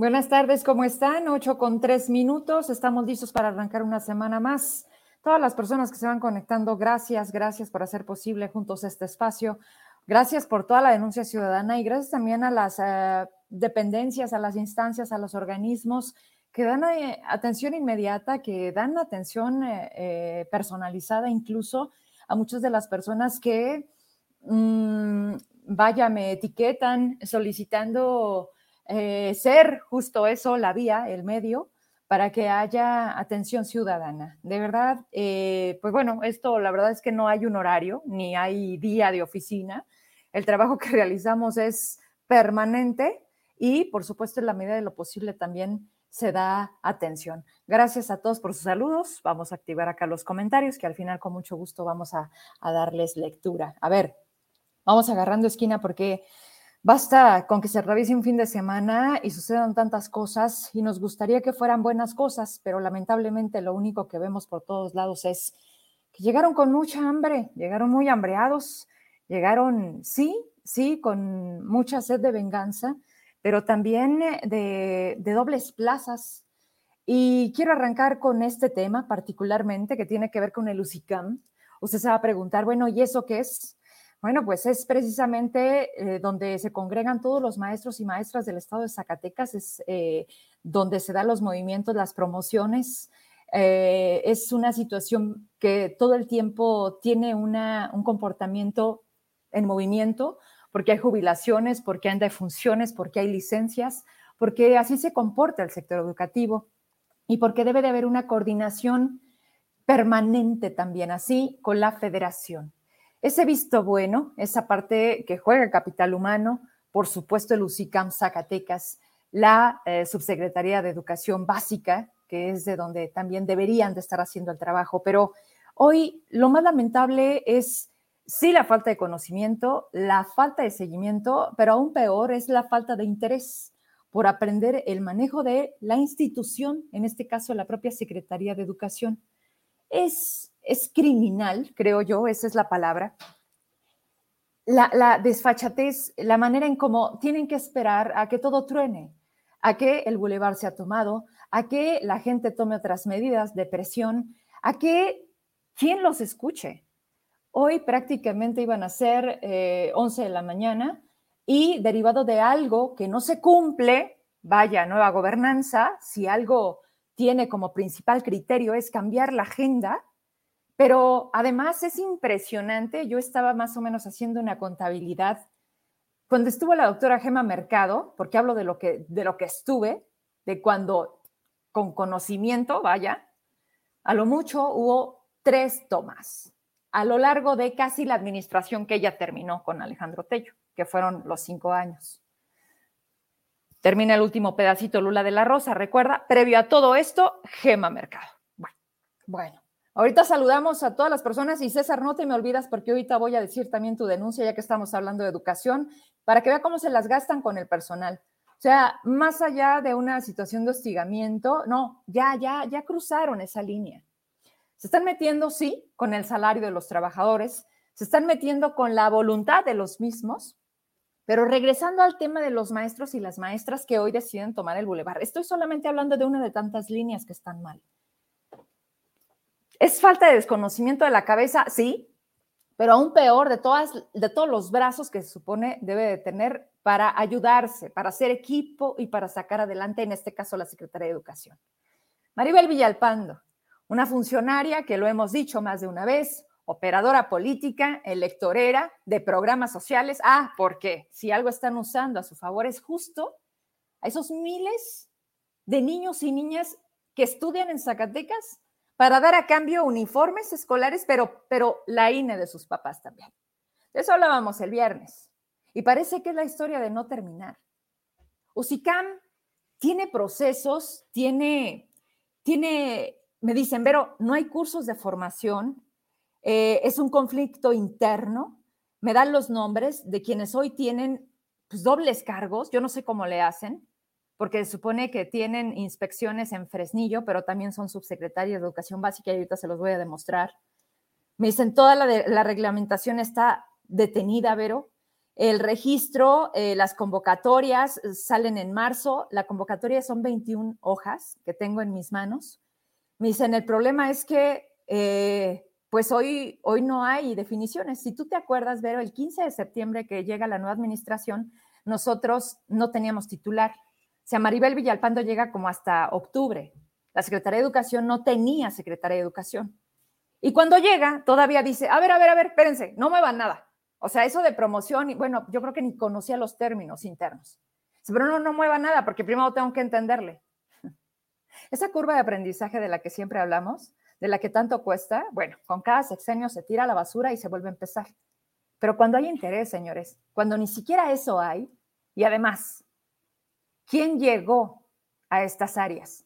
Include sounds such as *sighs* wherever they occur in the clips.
Buenas tardes, ¿cómo están? Ocho con tres minutos. Estamos listos para arrancar una semana más. Todas las personas que se van conectando, gracias, gracias por hacer posible juntos este espacio. Gracias por toda la denuncia ciudadana y gracias también a las uh, dependencias, a las instancias, a los organismos que dan eh, atención inmediata, que dan atención eh, eh, personalizada incluso a muchas de las personas que, mmm, vaya, me etiquetan solicitando eh, ser justo eso, la vía, el medio, para que haya atención ciudadana. De verdad, eh, pues bueno, esto la verdad es que no hay un horario, ni hay día de oficina. El trabajo que *laughs* realizamos es permanente y, por supuesto, en la medida de lo posible también se da atención. Gracias a todos por sus saludos. Vamos a activar acá los comentarios, que al final con mucho gusto vamos a, a darles lectura. A ver, vamos agarrando esquina porque Basta con que se revise un fin de semana y sucedan tantas cosas y nos gustaría que fueran buenas cosas, pero lamentablemente lo único que vemos por todos lados es que llegaron con mucha hambre, llegaron muy hambreados, llegaron, sí, sí, con mucha sed de venganza, pero también de, de dobles plazas. Y quiero arrancar con este tema particularmente que tiene que ver con el UCICAM. Usted se va a preguntar, bueno, ¿y eso qué es? Bueno, pues es precisamente eh, donde se congregan todos los maestros y maestras del estado de Zacatecas, es eh, donde se dan los movimientos, las promociones. Eh, es una situación que todo el tiempo tiene una, un comportamiento en movimiento, porque hay jubilaciones, porque hay defunciones, porque hay licencias, porque así se comporta el sector educativo y porque debe de haber una coordinación permanente también así con la federación. Ese visto bueno, esa parte que juega el capital humano, por supuesto el UCICAM Zacatecas, la eh, Subsecretaría de Educación Básica, que es de donde también deberían de estar haciendo el trabajo, pero hoy lo más lamentable es sí la falta de conocimiento, la falta de seguimiento, pero aún peor es la falta de interés por aprender el manejo de la institución, en este caso la propia Secretaría de Educación. Es es criminal, creo yo, esa es la palabra. La, la, desfachatez, la manera en cómo tienen que esperar a que todo truene, a que el bulevar sea tomado, a que la gente tome otras medidas de presión, a que quien los escuche. Hoy prácticamente iban a ser eh, 11 de la mañana y derivado de algo que no se cumple, vaya, nueva gobernanza, si algo tiene como principal criterio es cambiar la agenda, pero además es impresionante, yo estaba más o menos haciendo una contabilidad cuando estuvo la doctora Gema Mercado, porque hablo de lo que, de lo que estuve, de cuando con conocimiento, vaya, a lo mucho hubo tres tomas a lo largo de casi la administración que ella terminó con Alejandro Tello, que fueron los cinco años. Termina el último pedacito Lula de la Rosa, recuerda, previo a todo esto, Gema Mercado. Bueno, bueno. Ahorita saludamos a todas las personas y César, no te me olvidas porque ahorita voy a decir también tu denuncia, ya que estamos hablando de educación, para que vea cómo se las gastan con el personal. O sea, más allá de una situación de hostigamiento, no, ya, ya, ya cruzaron esa línea. Se están metiendo, sí, con el salario de los trabajadores, se están metiendo con la voluntad de los mismos, pero regresando al tema de los maestros y las maestras que hoy deciden tomar el bulevar, estoy solamente hablando de una de tantas líneas que están mal. ¿Es falta de desconocimiento de la cabeza? Sí, pero aún peor de, todas, de todos los brazos que se supone debe de tener para ayudarse, para hacer equipo y para sacar adelante, en este caso, la Secretaría de Educación. Maribel Villalpando, una funcionaria que lo hemos dicho más de una vez, operadora política, electorera de programas sociales. Ah, porque si algo están usando a su favor es justo a esos miles de niños y niñas que estudian en Zacatecas para dar a cambio uniformes escolares, pero, pero la INE de sus papás también. De eso hablábamos el viernes. Y parece que es la historia de no terminar. UCICAM tiene procesos, tiene, tiene, me dicen, pero no hay cursos de formación, eh, es un conflicto interno, me dan los nombres de quienes hoy tienen pues, dobles cargos, yo no sé cómo le hacen, porque se supone que tienen inspecciones en Fresnillo, pero también son subsecretarios de Educación Básica y ahorita se los voy a demostrar. Me dicen, toda la, reglamentación está detenida, Vero. El registro, eh, las convocatorias eh, salen en marzo. La convocatoria son 21 hojas que tengo en mis manos. Me dicen, el problema es que, eh, pues hoy, hoy no hay definiciones. Si tú te acuerdas, Vero, el 15 de septiembre que llega la nueva administración, nosotros no teníamos titular. Sea, Maribel Villalpando llega como hasta octubre. La Secretaría de Educación no tenía Secretaría de Educación. Y cuando llega, todavía dice, a ver, a ver, a ver, espérense, no me nada. O sea, eso de promoción, y bueno, yo creo que ni conocía los términos internos. Pero no, no mueva nada porque primero tengo que entenderle. *laughs* Esa curva de aprendizaje de la que siempre hablamos, de la que tanto cuesta, bueno, con cada sexenio se tira la basura y se vuelve a empezar. Pero cuando hay interés, señores, cuando ni siquiera eso hay, y además, ¿quién llegó a estas áreas?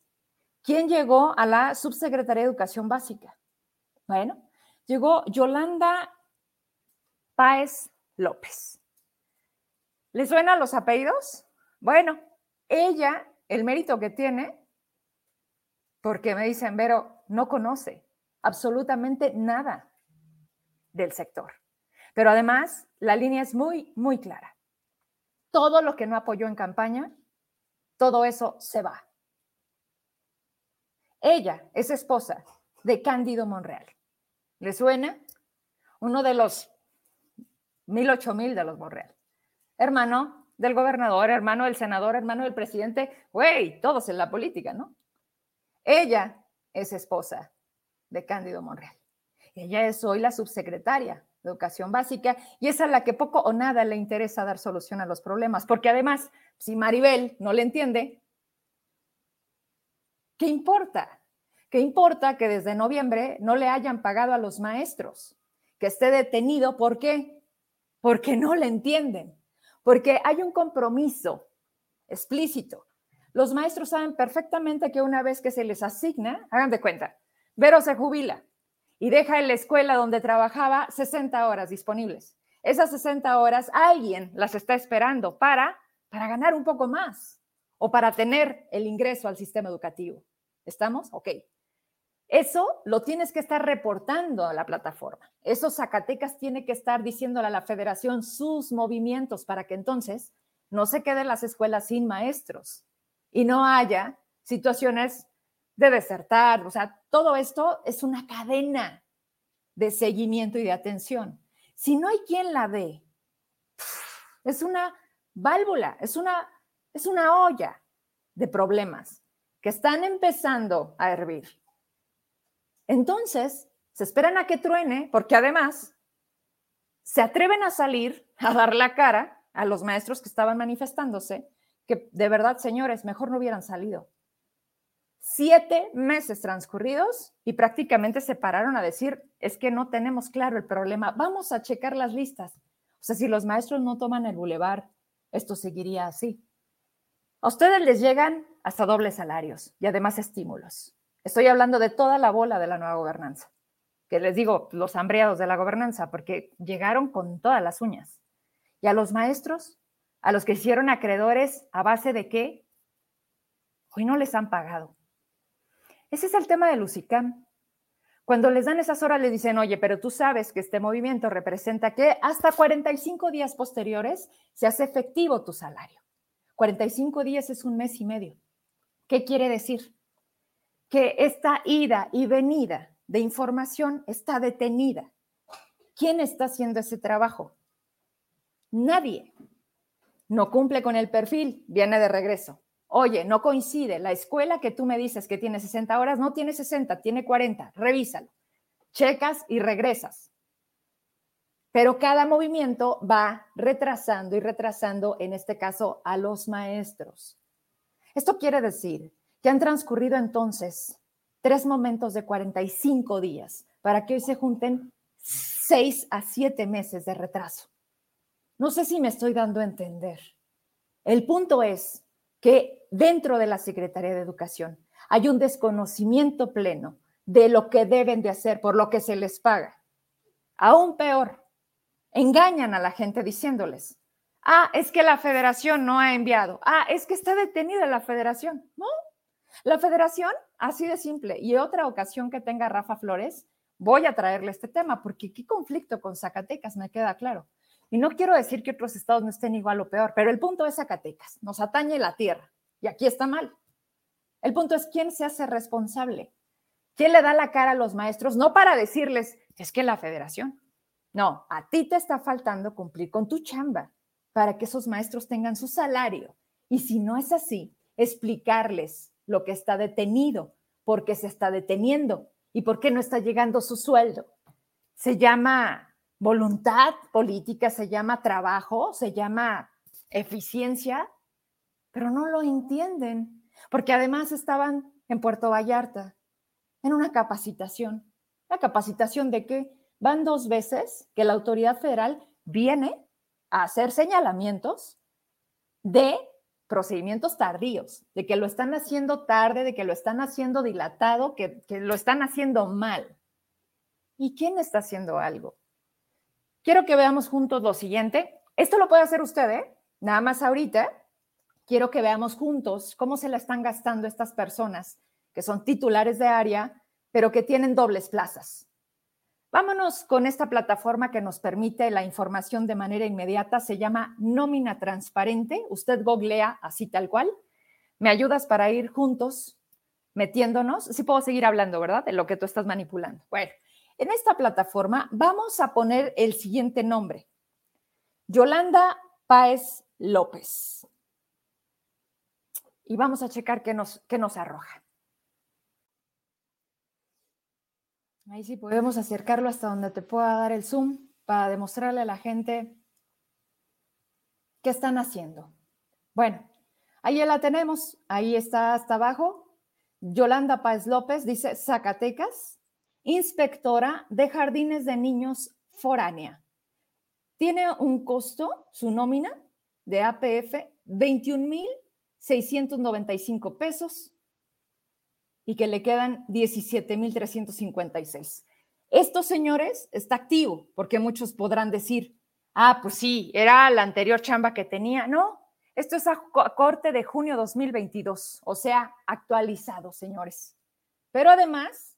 ¿Quién llegó a la Subsecretaría de Educación Básica? Bueno, llegó Yolanda Páez López. ¿Le suenan los apellidos? Bueno, ella, el mérito que tiene, porque me dicen, Vero, no conoce absolutamente nada del sector. Pero además, la línea es muy, muy clara. Todo lo que no apoyó en campaña, todo eso se va. Ella es esposa de Cándido Monreal. ¿Le suena? Uno de los mil, ocho mil de los Monreal. Hermano del gobernador, hermano del senador, hermano del presidente, güey, todos en la política, ¿no? Ella es esposa de Cándido Monreal. Ella es hoy la subsecretaria Educación Básica y es a la que poco o nada le interesa dar solución a los problemas, porque además, si Maribel no le entiende, ¿qué importa? ¿Qué importa que desde noviembre no le hayan pagado a los maestros? Que esté detenido, ¿por qué? porque no le entienden, porque hay un compromiso explícito. Los maestros saben perfectamente que una vez que se les asigna, hagan de cuenta, Vero se jubila y deja en la escuela donde trabajaba 60 horas disponibles. Esas 60 horas alguien las está esperando para, para ganar un poco más o para tener el ingreso al sistema educativo. ¿Estamos? Ok. Eso lo tienes que estar reportando a la plataforma. Eso Zacatecas tiene que estar diciéndole a la federación sus movimientos para que entonces no se queden las escuelas sin maestros y no haya situaciones de desertar. O sea, todo esto es una cadena de seguimiento y de atención. Si no hay quien la dé, es una válvula, es una, es una olla de problemas que están empezando a hervir. Entonces, se esperan a que truene, porque además se atreven a salir a dar la cara a los maestros que estaban manifestándose, que de verdad, señores, mejor no hubieran salido. Siete meses transcurridos y prácticamente se pararon a decir, es que no tenemos claro el problema, vamos a checar las listas. O sea, si los maestros no toman el bulevar, esto seguiría así. A ustedes les llegan hasta dobles salarios y además estímulos. Estoy hablando de toda la bola de la nueva gobernanza, que les digo, los hambreados de la gobernanza, porque llegaron con todas las uñas. Y a los maestros, a los que hicieron acreedores a base de qué, hoy no les han pagado. Ese es el tema de Lucicam. Cuando les dan esas horas, le dicen, oye, pero tú sabes que este movimiento representa que hasta 45 días posteriores se hace efectivo tu salario. 45 días es un mes y medio. ¿Qué quiere decir? que esta ida y venida de información está detenida. ¿Quién está haciendo ese trabajo? Nadie. No cumple con el perfil, viene de regreso. Oye, no coincide. La escuela que tú me dices que tiene 60 horas no tiene 60, tiene 40. Revísalo. Checas y regresas. Pero cada movimiento va retrasando y retrasando, en este caso, a los maestros. Esto quiere decir que han transcurrido entonces tres momentos de 45 días para que hoy se junten seis a siete meses de retraso. No sé si me estoy dando a entender. El punto es que dentro de la Secretaría de Educación hay un desconocimiento pleno de lo que deben de hacer por lo que se les paga. Aún peor, engañan a la gente diciéndoles, ah, es que la federación no ha enviado, ah, es que está detenida la federación. No, la federación, así de simple, y otra ocasión que tenga Rafa Flores, voy a traerle este tema, porque qué conflicto con Zacatecas, me queda claro. Y no quiero decir que otros estados no estén igual o peor, pero el punto es Zacatecas, nos atañe la tierra y aquí está mal. El punto es quién se hace responsable. ¿Quién le da la cara a los maestros? No para decirles, es que la federación. No, a ti te está faltando cumplir con tu chamba para que esos maestros tengan su salario. Y si no es así, explicarles lo que está detenido, por qué se está deteniendo y por qué no está llegando su sueldo. Se llama voluntad política, se llama trabajo, se llama eficiencia, pero no lo entienden, porque además estaban en Puerto Vallarta en una capacitación. ¿La capacitación de qué? Van dos veces que la autoridad federal viene a hacer señalamientos de procedimientos tardíos, de que lo están haciendo tarde, de que lo están haciendo dilatado, que, que lo están haciendo mal. ¿Y quién está haciendo algo? Quiero que veamos juntos lo siguiente. Esto lo puede hacer usted, ¿eh? Nada más ahorita. Quiero que veamos juntos cómo se la están gastando estas personas que son titulares de área, pero que tienen dobles plazas. Vámonos con esta plataforma que nos permite la información de manera inmediata. Se llama Nómina Transparente. Usted googlea así tal cual. ¿Me ayudas para ir juntos metiéndonos? Sí puedo seguir hablando, ¿verdad? De lo que tú estás manipulando. Bueno, en esta plataforma vamos a poner el siguiente nombre. Yolanda Páez López. Y vamos a checar qué nos, qué nos arroja. Ahí sí podemos acercarlo hasta donde te pueda dar el zoom para demostrarle a la gente qué están haciendo. Bueno, ahí la tenemos, ahí está hasta abajo. Yolanda Páez López dice Zacatecas, inspectora de jardines de niños foránea. Tiene un costo, su nómina de APF, 21,695 pesos y que le quedan 17,356. Estos señores está activo, porque muchos podrán decir, ah, pues sí, era la anterior chamba que tenía. No, esto es a corte de junio 2022, o sea, actualizado, señores. Pero además,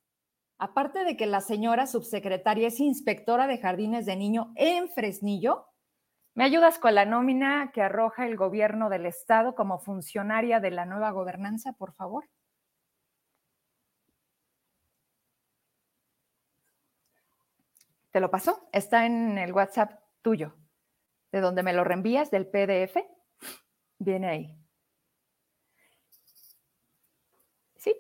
aparte de que la señora subsecretaria es inspectora de jardines de niño en Fresnillo, ¿me ayudas con la nómina que arroja el gobierno del estado como funcionaria de la nueva gobernanza, por favor? ¿Te lo pasó? Está en el WhatsApp tuyo, de donde me lo reenvías del PDF. Viene ahí. Sí,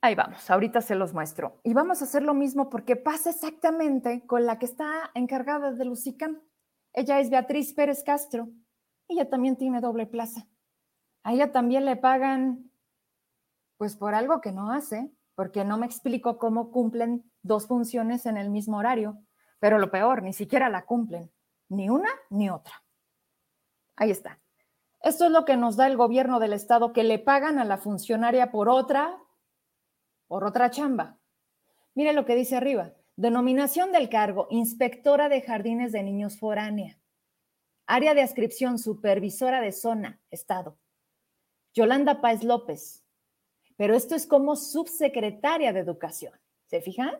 ahí vamos. Ahorita se los muestro. Y vamos a hacer lo mismo porque pasa exactamente con la que está encargada de Lucicam. Ella es Beatriz Pérez Castro. Ella también tiene doble plaza. A ella también le pagan, pues por algo que no hace, porque no me explico cómo cumplen dos funciones en el mismo horario. Pero lo peor, ni siquiera la cumplen, ni una ni otra. Ahí está. Esto es lo que nos da el gobierno del estado que le pagan a la funcionaria por otra, por otra chamba. Mire lo que dice arriba. Denominación del cargo, inspectora de jardines de niños foránea. Área de ascripción, supervisora de zona, estado. Yolanda Páez López. Pero esto es como subsecretaria de educación. ¿Se fijan?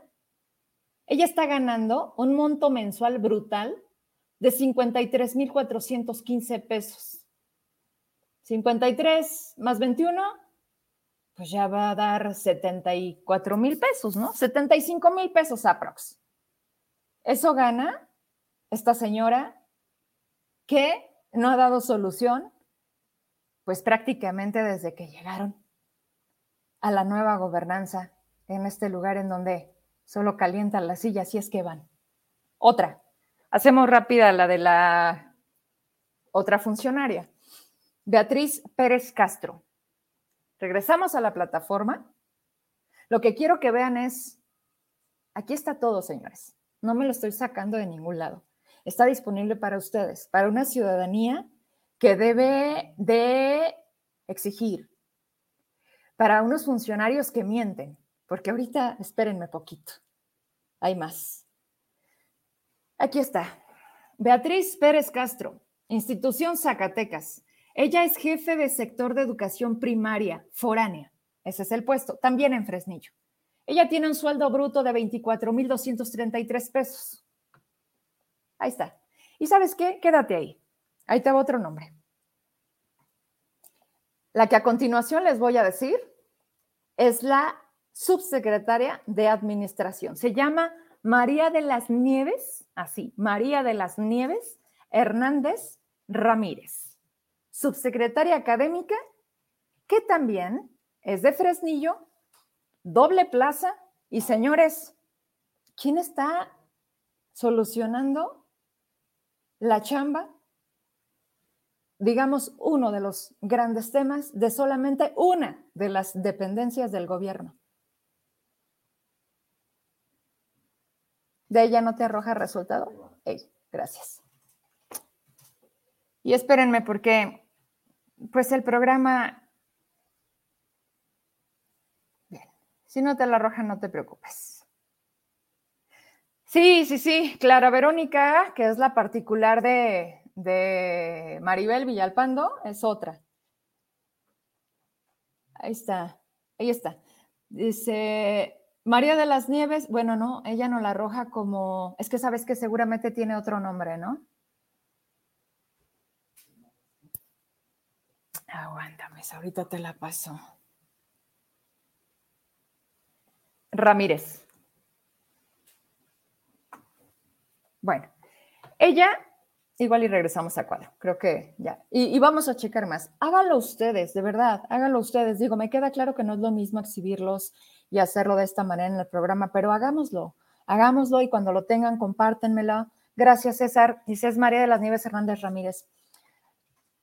Ella está ganando un monto mensual brutal de 53,415 pesos. 53 más 21, pues ya va a dar 74 mil pesos, ¿no? 75 mil pesos aprox. Eso gana esta señora que no ha dado solución, pues prácticamente desde que llegaron a la nueva gobernanza en este lugar en donde Solo calientan las sillas si es que van. Otra. Hacemos rápida la de la otra funcionaria. Beatriz Pérez Castro. Regresamos a la plataforma. Lo que quiero que vean es, aquí está todo, señores. No me lo estoy sacando de ningún lado. Está disponible para ustedes, para una ciudadanía que debe de exigir, para unos funcionarios que mienten, porque ahorita espérenme poquito. Hay más. Aquí está. Beatriz Pérez Castro, institución Zacatecas. Ella es jefe de sector de educación primaria, foránea. Ese es el puesto, también en Fresnillo. Ella tiene un sueldo bruto de 24,233 pesos. Ahí está. Y sabes qué, quédate ahí. Ahí te va otro nombre. La que a continuación les voy a decir es la subsecretaria de Administración. Se llama María de las Nieves, así, María de las Nieves Hernández Ramírez, subsecretaria académica, que también es de Fresnillo, doble plaza, y señores, ¿quién está solucionando la chamba? Digamos, uno de los grandes temas de solamente una de las dependencias del gobierno. ¿De ella no te arroja resultado? gracias. Y espérenme porque, pues el programa, bien, si no te lo arroja, no te preocupes. Sí, sí, sí, Clara Verónica, que es la particular de, de Maribel Villalpando, es otra. Ahí está, ahí está. Dice, María de las Nieves, bueno, no, ella no la arroja como, es que sabes que seguramente tiene otro nombre, ¿no? Aguántame, ahorita te la paso. Ramírez. Bueno, ella, igual y regresamos a cuadro, creo que ya. Y, vamos a checar más. Háganlo ustedes, de verdad, háganlo ustedes. Digo, me queda claro que no es lo mismo exhibirlos y hacerlo de esta manera en el programa, pero hagámoslo, hagámoslo y cuando lo tengan, compártenmela. Gracias, César. Dice, María de las Nieves Hernández Ramírez.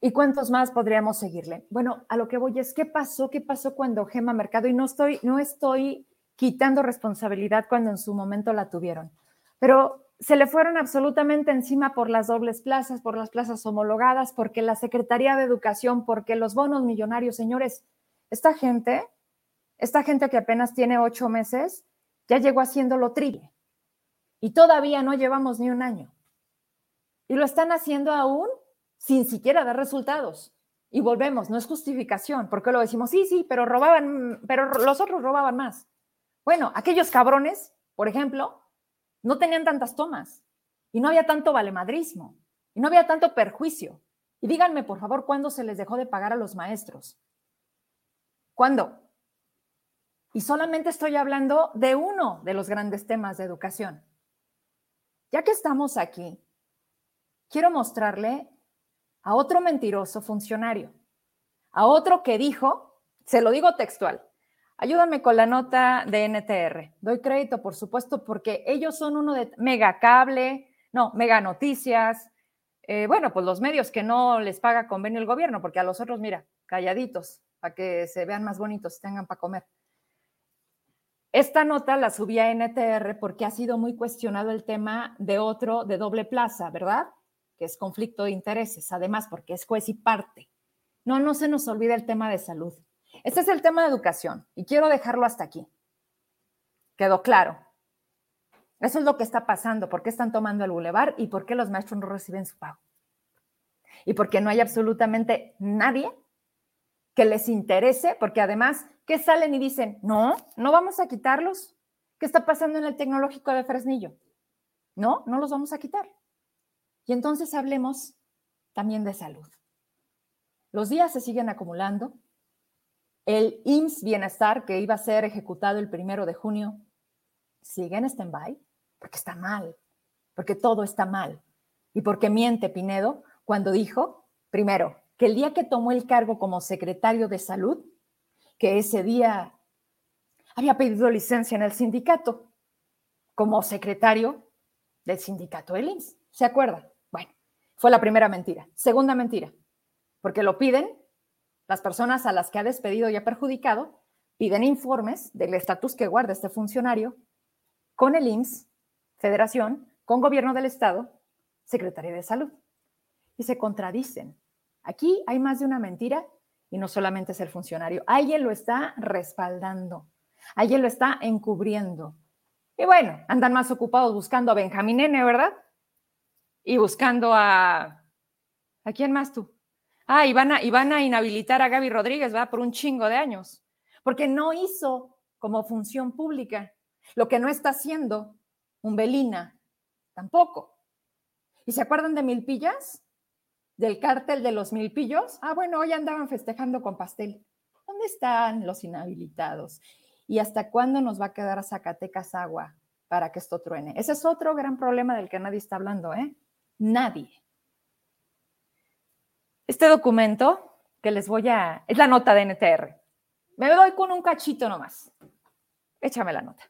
¿Y cuántos más podríamos seguirle? Bueno, a lo que voy es, ¿qué pasó? ¿Qué pasó cuando Gema Mercado? Y no estoy, no estoy quitando responsabilidad cuando en su momento la tuvieron, pero se le fueron absolutamente encima por las dobles plazas, por las plazas homologadas, porque la Secretaría de Educación, porque los bonos millonarios, señores, esta gente esta gente que apenas tiene ocho meses ya llegó haciéndolo triple y todavía no llevamos ni un año. Y lo están haciendo aún sin siquiera dar resultados. Y volvemos, no es justificación, porque lo decimos, sí, sí, pero robaban, pero los otros robaban más. Bueno, aquellos cabrones, por ejemplo, no tenían tantas tomas y no había tanto valemadrismo y no había tanto perjuicio. Y díganme, por favor, ¿cuándo se les dejó de pagar a los maestros? ¿Cuándo? Y solamente estoy hablando de uno de los grandes temas de educación. Ya que estamos aquí, quiero mostrarle a otro mentiroso funcionario, a otro que dijo, se lo digo textual, ayúdame con la nota de NTR. Doy crédito, por supuesto, porque ellos son uno de Mega Cable, no, Mega Noticias, eh, bueno, pues los medios que no les paga convenio el gobierno, porque a los otros, mira, calladitos, para que se vean más bonitos, tengan para comer. Esta nota la subí a NTR porque ha sido muy cuestionado el tema de otro de doble plaza, ¿verdad? Que es conflicto de intereses, además porque es juez y parte. No, no se nos olvide el tema de salud. Este es el tema de educación y quiero dejarlo hasta aquí. Quedó claro. Eso es lo que está pasando, por qué están tomando el bulevar y por qué los maestros no reciben su pago. Y porque no hay absolutamente nadie que les interese, porque además ¿Qué salen y dicen, no, no vamos a quitarlos. ¿Qué está pasando en el tecnológico de Fresnillo? No, no los vamos a quitar. Y entonces hablemos también de salud. Los días se siguen acumulando. El IMSS Bienestar, que iba a ser ejecutado el primero de junio, sigue en stand-by porque está mal, porque todo está mal. Y porque miente Pinedo cuando dijo, primero, que el día que tomó el cargo como secretario de salud, que ese día había pedido licencia en el sindicato como secretario del sindicato del INS. ¿Se acuerda? Fue la primera mentira. Segunda mentira, porque lo piden las personas a las que ha despedido y ha perjudicado, piden informes del estatus que guarda este funcionario con el IMSS, Federación, con Gobierno del Estado, Secretaría de Salud. Y se contradicen. Aquí hay más de una mentira y no solamente es el funcionario. Alguien lo está respaldando, alguien lo está encubriendo. Y bueno, andan más ocupados buscando a Benjamín N, ¿verdad? Y buscando a... ¿A quién más tú? Ah, y van a, y van a inhabilitar a Gaby Rodríguez, ¿verdad? Por un chingo de años. Porque no hizo como función pública lo que no está haciendo un Belina, tampoco. ¿Y se acuerdan de Milpillas? ¿Del cártel de los Milpillos? Ah, bueno, hoy andaban festejando con pastel. ¿Dónde están los inhabilitados? ¿Y hasta cuándo nos va a quedar a Zacatecas agua para que esto truene? Ese es otro gran problema del que nadie está hablando, ¿eh? Nadie. Este documento que les voy a... es la nota de NTR. Me doy con un cachito nomás. Échame la nota.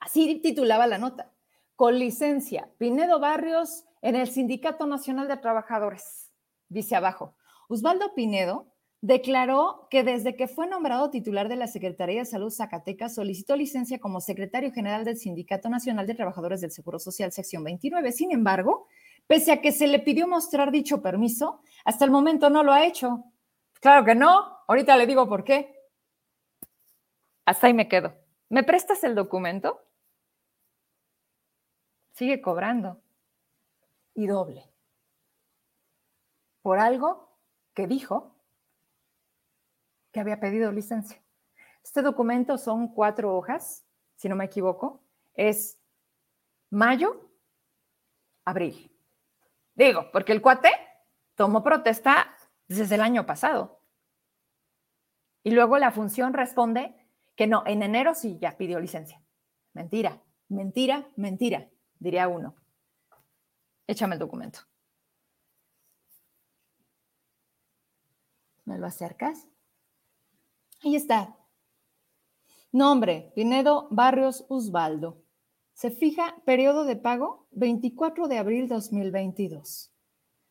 Así titulaba la nota. Con licencia, Pinedo Barrios en el Sindicato Nacional de Trabajadores. Dice abajo, Osvaldo Pinedo declaró que desde que fue nombrado titular de la Secretaría de Salud Zacatecas solicitó licencia como secretario general del Sindicato Nacional de Trabajadores del Seguro Social, sección 29. Sin embargo, pese a que se le pidió mostrar dicho permiso, hasta el momento no lo ha hecho. Claro que no, ahorita le digo por qué. Hasta ahí me quedo. ¿Me prestas el documento? sigue cobrando. Y doble. Por algo que dijo que había pedido licencia. Este documento son cuatro hojas, si no me equivoco. Es mayo, abril. Digo, porque el cuate tomó protesta desde el año pasado. Y luego la función responde que no, en enero sí ya pidió licencia. Mentira, mentira, mentira diría uno. Échame el documento. ¿Me lo acercas? Ahí está. Nombre, Pinedo Barrios Osvaldo. Se fija periodo de pago 24 de abril 2022.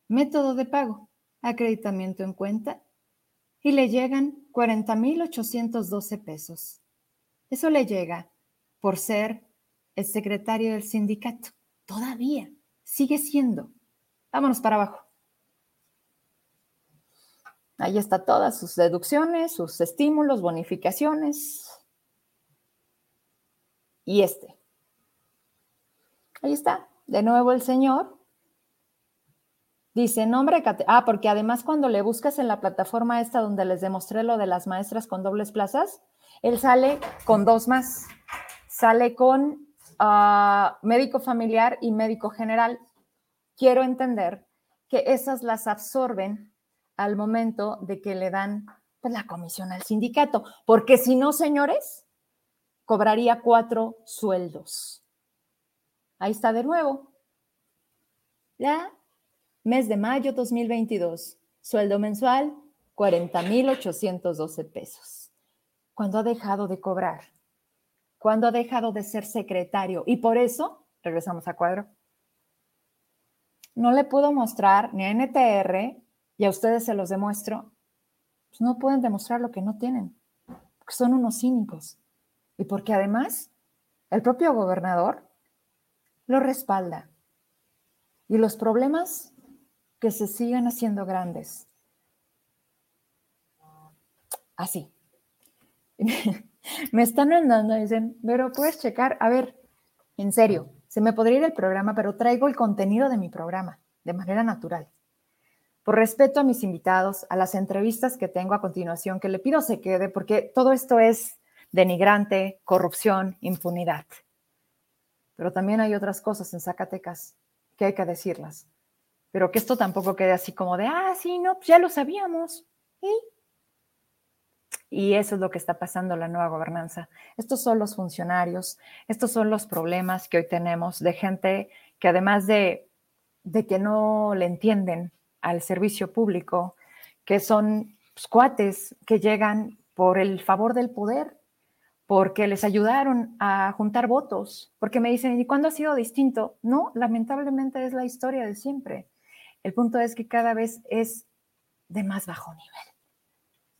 Método de pago, acreditamiento en cuenta. Y le llegan 40.812 pesos. Eso le llega por ser el secretario del sindicato. Todavía sigue siendo. Vámonos para abajo. Ahí está todas sus deducciones, sus estímulos, bonificaciones. Y este. Ahí está. De nuevo el señor. Dice nombre. Ah, porque además cuando le buscas en la plataforma esta donde les demostré lo de las maestras con dobles plazas, él sale con dos más. Sale con médico familiar y médico general. Quiero entender que esas las absorben al momento de que le dan pues, la comisión al sindicato, porque si no, señores, cobraría cuatro sueldos. Ahí está de nuevo. Ya, mes de mayo 2022, sueldo mensual 40.812 pesos. ¿Cuándo ha dejado de cobrar? cuando ha dejado de ser secretario. Y por eso, regresamos a cuadro, no le puedo mostrar ni a NTR, y a ustedes se los demuestro, pues no pueden demostrar lo que no tienen, son unos cínicos. Y porque además el propio gobernador lo respalda. Y los problemas que se sigan haciendo grandes. Así. *laughs* me están mandando, dicen, pero puedes checar, a ver, en serio, se me podría ir el programa, pero traigo el contenido de mi programa de manera natural. Por respeto a mis invitados, a las entrevistas que tengo a continuación, que le pido se quede, porque todo esto es denigrante, corrupción, impunidad. Pero también hay otras cosas en Zacatecas que hay que decirlas. Pero que esto tampoco quede así como de, ah, sí, no, pues ya lo sabíamos. ¿Y? Y eso es lo que está pasando en la nueva gobernanza. Estos son los funcionarios, estos son los problemas que hoy tenemos de gente que además de, que no le entienden al servicio público, que son pues, cuates que llegan por el favor del poder, porque les ayudaron a juntar votos, porque me dicen, ¿y cuándo ha sido distinto? No, lamentablemente es la historia de siempre. El punto es que cada vez es de más bajo nivel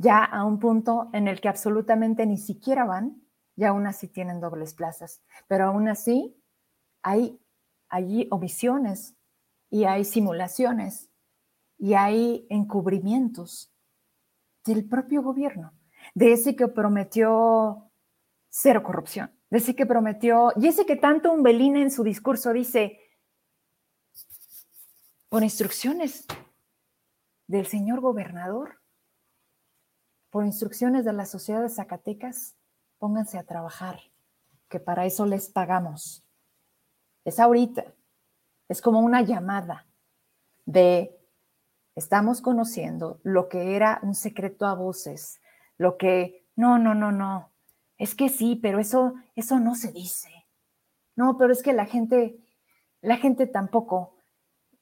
ya a un punto en el que absolutamente ni siquiera van y aún así tienen dobles plazas. Pero aún así hay allí omisiones y hay simulaciones y hay encubrimientos del propio gobierno, de ese que prometió cero corrupción, de ese que prometió, y ese que tanto Umbelina en su discurso dice, por instrucciones del señor gobernador, por instrucciones de la Sociedad de Zacatecas, pónganse a trabajar, que para eso les pagamos. Es ahorita, es como una llamada de estamos conociendo lo que era un secreto a voces, lo que, no, no, no, no, es que sí, pero eso, eso no se dice. No, pero es que la gente, la gente tampoco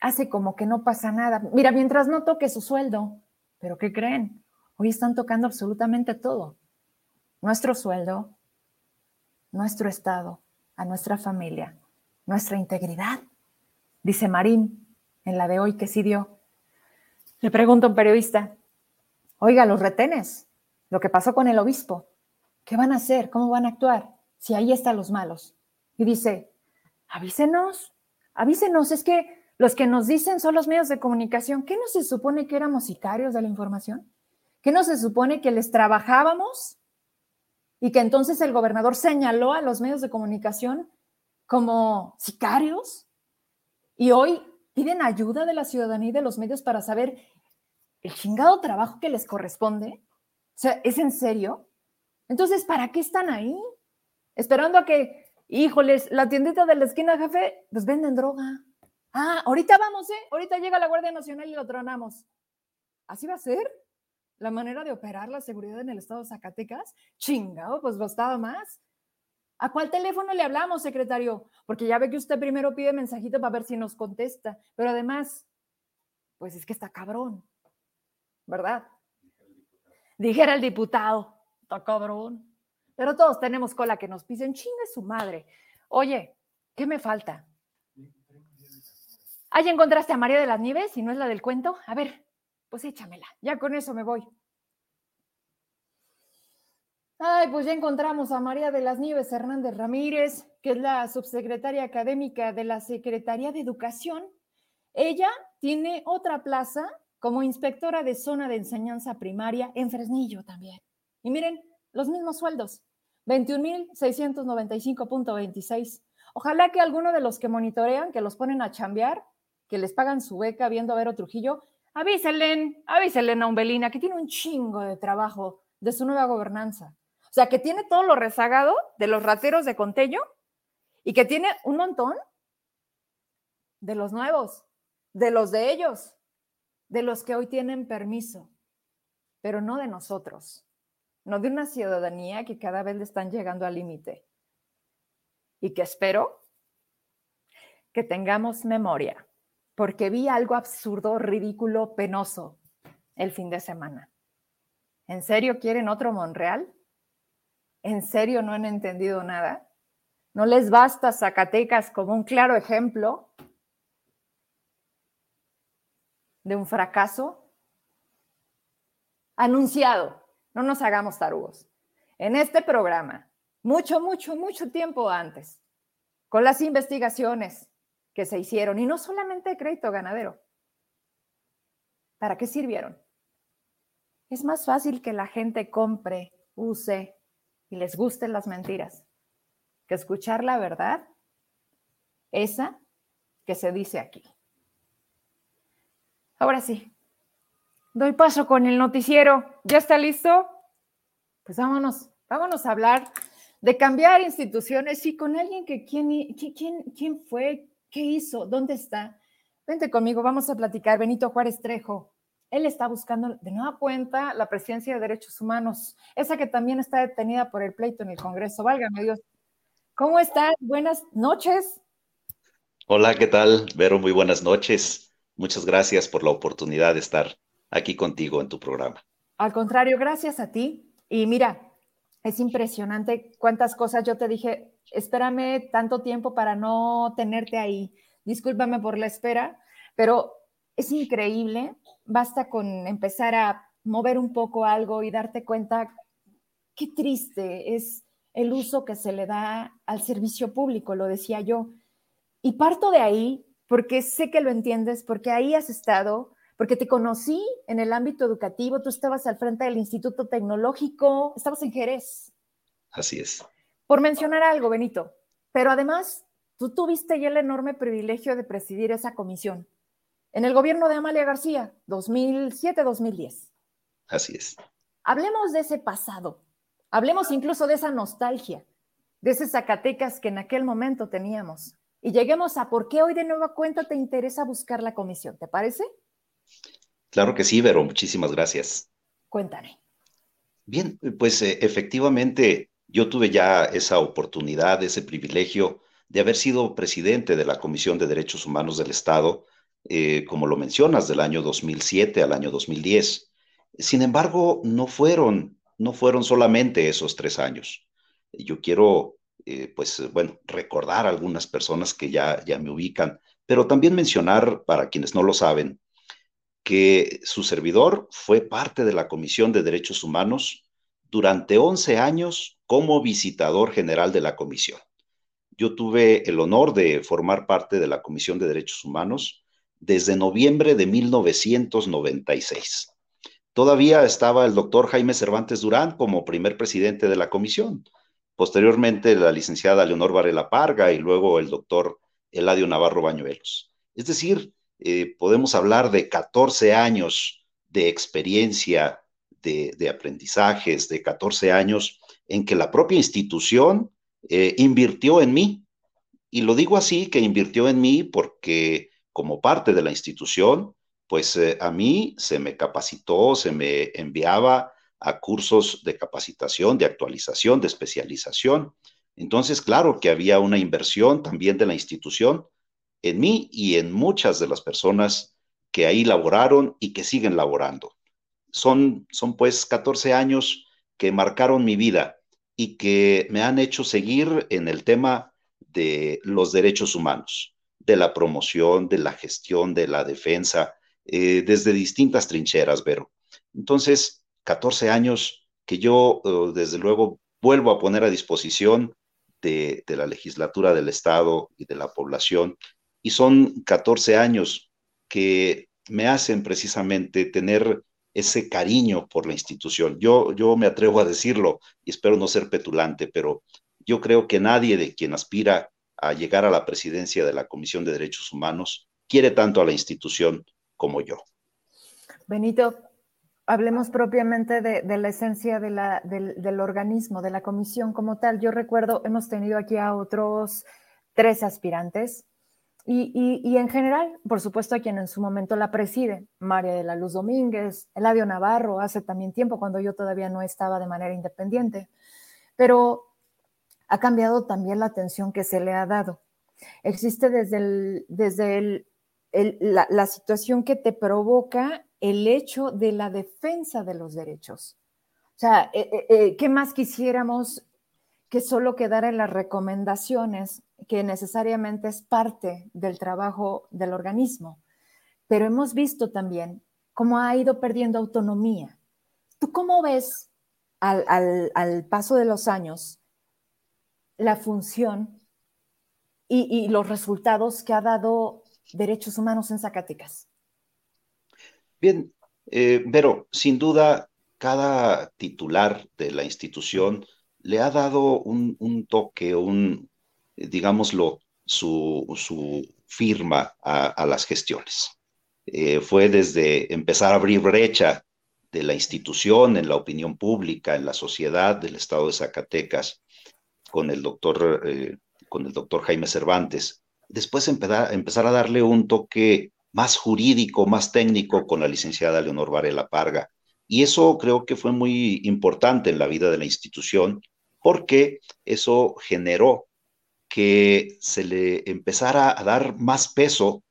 hace como que no pasa nada. Mira, mientras no toque su sueldo, pero ¿qué creen? Hoy están tocando absolutamente todo. Nuestro sueldo, nuestro estado, a nuestra familia, nuestra integridad. Dice Marín en la de hoy que sí dio. Le pregunto a un periodista, oiga, los retenes, lo que pasó con el obispo, ¿qué van a hacer? ¿Cómo van a actuar? Si ahí están los malos. Y dice, avísenos, avísenos, es que los que nos dicen son los medios de comunicación. ¿Qué no se supone que éramos sicarios de la información? ¿Qué no se supone que les trabajábamos? Y que entonces el gobernador señaló a los medios de comunicación como sicarios. Y hoy piden ayuda de la ciudadanía y de los medios para saber el chingado trabajo que les corresponde. O sea, ¿es en serio? Entonces, ¿para qué están ahí? Esperando a que, híjoles, la tiendita de la esquina, jefe, pues venden droga. Ah, ahorita vamos, ¿eh? Ahorita llega la Guardia Nacional y lo tronamos. ¿Así va a ser? ¿La manera de operar la seguridad en el estado de Zacatecas? Chingado, pues bastaba más. ¿A cuál teléfono le hablamos, secretario? Porque ya ve que usted primero pide mensajito para ver si nos contesta. Pero además, pues es que está cabrón, ¿verdad? Dijera el diputado, está cabrón. Pero todos tenemos cola que nos pisen, chingue su madre. Oye, ¿qué me falta? ¿Ahí encontraste a María de las Nieves y no es la del cuento? A ver, pues échamela, ya con eso me voy. Ay, pues ya encontramos a María de las Nieves Hernández Ramírez, que es la subsecretaria académica de la Secretaría de Educación. Ella tiene otra plaza como inspectora de zona de enseñanza primaria en Fresnillo también. Y miren, los mismos sueldos, 21.695.26. Ojalá que alguno de los que monitorean, que los ponen a chambear, que les pagan su beca viendo a Vero Trujillo, avísenle, avísenle a Umbelina que tiene un chingo de trabajo de su nueva gobernanza. O sea, que tiene todo lo rezagado de los rateros de Contello y que tiene un montón de los nuevos, de los de ellos, de los que hoy tienen permiso, pero no de nosotros, no de una ciudadanía que cada vez le están llegando al límite. Y que espero que tengamos memoria, porque vi algo absurdo, ridículo, penoso el fin de semana. ¿En serio quieren otro Monreal? ¿En serio no han entendido nada? ¿No les basta Zacatecas como un claro ejemplo de un fracaso? Anunciado, no nos hagamos tarugos. En este programa, mucho, mucho, mucho tiempo antes, con las investigaciones que se hicieron, y no solamente crédito ganadero, ¿para qué sirvieron? Es más fácil que la gente compre, use, y les gusten las mentiras, que escuchar la verdad, esa que se dice aquí. Ahora sí, doy paso con el noticiero. ¿Ya está listo? Pues vámonos, vámonos a hablar de cambiar instituciones y con alguien que quién, quién, quién fue, qué hizo, dónde está. Vente conmigo, vamos a platicar. Benito Juárez Trejo, él está buscando de nueva cuenta la presidencia de derechos humanos, esa que también está detenida por el pleito en el Congreso. Válgame Dios. ¿Cómo estás? Buenas noches. Hola, ¿qué tal? Vero, muy buenas noches. Muchas gracias por la oportunidad de estar aquí contigo en tu programa. Al contrario, gracias a ti. Y mira, es impresionante cuántas cosas yo te dije, espérame tanto tiempo para no tenerte ahí. Discúlpame por la espera, pero es increíble basta con empezar a mover un poco algo y darte cuenta qué triste es el uso que se le da al servicio público, lo decía yo. Y parto de ahí porque sé que lo entiendes, porque ahí has estado, porque te conocí en el ámbito educativo, tú estabas al frente del Instituto Tecnológico, estabas en Jerez. Así es. Por mencionar algo, Benito, pero además tú tuviste ya el enorme privilegio de presidir esa comisión en el gobierno de Amalia García, 2007-2010. Así es. Hablemos de ese pasado, hablemos incluso de esa nostalgia, de ese Zacatecas que en aquel momento teníamos. y lleguemos a por qué hoy de nueva cuenta te interesa buscar la comisión. ¿Te parece? Claro que sí, Vero. Muchísimas gracias. Cuéntame. Bien, pues eh, efectivamente yo tuve ya esa oportunidad, ese privilegio de haber sido presidente de la Comisión de Derechos Humanos del Estado, eh, como lo mencionas, del año 2007 al año 2010. Sin embargo, no fueron, no fueron solamente esos tres años. Yo quiero, eh, pues, bueno, recordar a algunas personas que ya, ya me ubican, pero también mencionar, para quienes no lo saben, que su servidor fue parte de la Comisión de Derechos Humanos durante 11 años como visitador general de la comisión. Yo tuve el honor de formar parte de la Comisión de Derechos Humanos desde noviembre de 1996. Todavía estaba el doctor Jaime Cervantes Durán como primer presidente de la comisión. Posteriormente, la licenciada Leonor Varela Parga y luego el doctor Eladio Navarro Bañuelos. Es decir, eh, podemos hablar de 14 años de experiencia, de, aprendizajes, de 14 años en que la propia institución eh, invirtió en mí. Y lo digo así, que invirtió en mí porque como parte de la institución, pues eh, a mí se me capacitó, se me enviaba a cursos de capacitación, de actualización, de especialización. Entonces, claro que había una inversión también de la institución en mí y en muchas de las personas que ahí laboraron y que siguen laborando. Son, son pues 14 años que marcaron mi vida y que me han hecho seguir en el tema de los derechos humanos, de la promoción, de la gestión, de la defensa, eh, desde distintas trincheras, Vero. Entonces, 14 años que yo, eh, desde luego, vuelvo a poner a disposición de, de, la legislatura del Estado y de la población, y son 14 años que me hacen precisamente tener ese cariño por la institución. Yo, yo me atrevo a decirlo y espero no ser petulante, pero yo creo que nadie de quien aspira a llegar a la presidencia de la Comisión de Derechos Humanos quiere tanto a la institución como yo. Benito, hablemos propiamente de, la esencia del, organismo, de la comisión como tal. Yo recuerdo, hemos tenido aquí a otros tres aspirantes y, en general, por supuesto, a quien en su momento la preside, María de la Luz Domínguez, Eladio Navarro, hace también tiempo, cuando yo todavía no estaba de manera independiente. Pero ha cambiado también la atención que se le ha dado. Existe desde, desde la, situación que te provoca el hecho de la defensa de los derechos. O sea, eh, eh, eh, ¿qué más quisiéramos que solo quedara en las recomendaciones, que necesariamente es parte del trabajo del organismo. Pero hemos visto también cómo ha ido perdiendo autonomía. ¿Tú cómo ves al, paso de los años la función y, los resultados que ha dado derechos humanos en Zacatecas? Bien, eh, pero sin duda, cada titular de la institución le ha dado un, toque, un, digámoslo, su, firma a, las gestiones. Eh, fue desde empezar a abrir brecha de la institución en la opinión pública, en la sociedad del estado de Zacatecas, con el doctor, eh, con el doctor Jaime Cervantes. Después empezar, empezar a darle un toque más jurídico, más técnico con la licenciada Leonor Varela Parga. Y eso creo que fue muy importante en la vida de la institución porque eso generó que se le empezara a dar más peso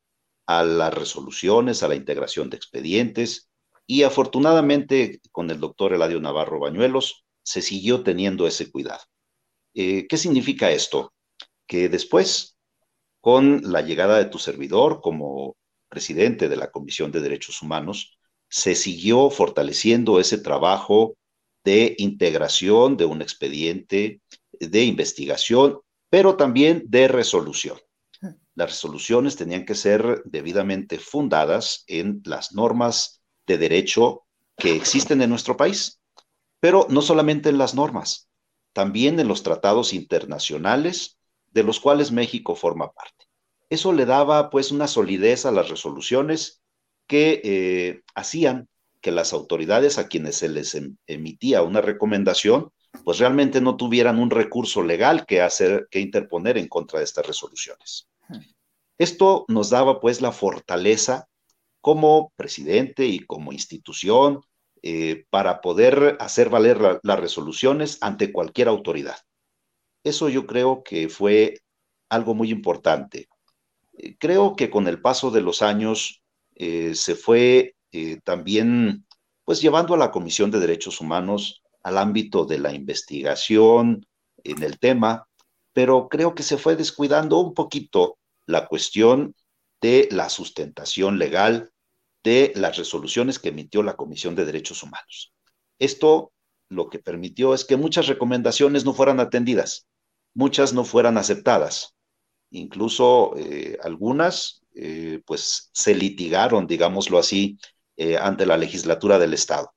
a las resoluciones, a la integración de expedientes y afortunadamente con el doctor Eladio Navarro Bañuelos se siguió teniendo ese cuidado. Eh, ¿Qué significa esto? Que después, con la llegada de tu servidor como presidente de la Comisión de Derechos Humanos, se siguió fortaleciendo ese trabajo de integración de un expediente de investigación, pero también de resolución. Las resoluciones tenían que ser debidamente fundadas en las normas de derecho que existen en nuestro país, pero no solamente en las normas, también en los tratados internacionales de los cuales México forma parte. Eso le daba pues una solidez a las resoluciones que eh, hacían que las autoridades a quienes se les em, emitía una recomendación, pues realmente no tuvieran un recurso legal que hacer, que interponer en contra de estas resoluciones. Esto nos daba pues la fortaleza como presidente y como institución eh, para poder hacer valer las resoluciones ante cualquier autoridad. Eso yo creo que fue algo muy importante. Eh, creo que con el paso de los años eh, se fue también pues llevando a la Comisión de Derechos Humanos al ámbito de la investigación en el tema, pero creo que se fue descuidando un poquito la cuestión de la sustentación legal de las resoluciones que emitió la Comisión de Derechos Humanos. Esto lo que permitió es que muchas recomendaciones no fueran atendidas, muchas no fueran aceptadas, incluso eh, algunas eh, pues se litigaron, digámoslo así, eh, ante la legislatura del Estado.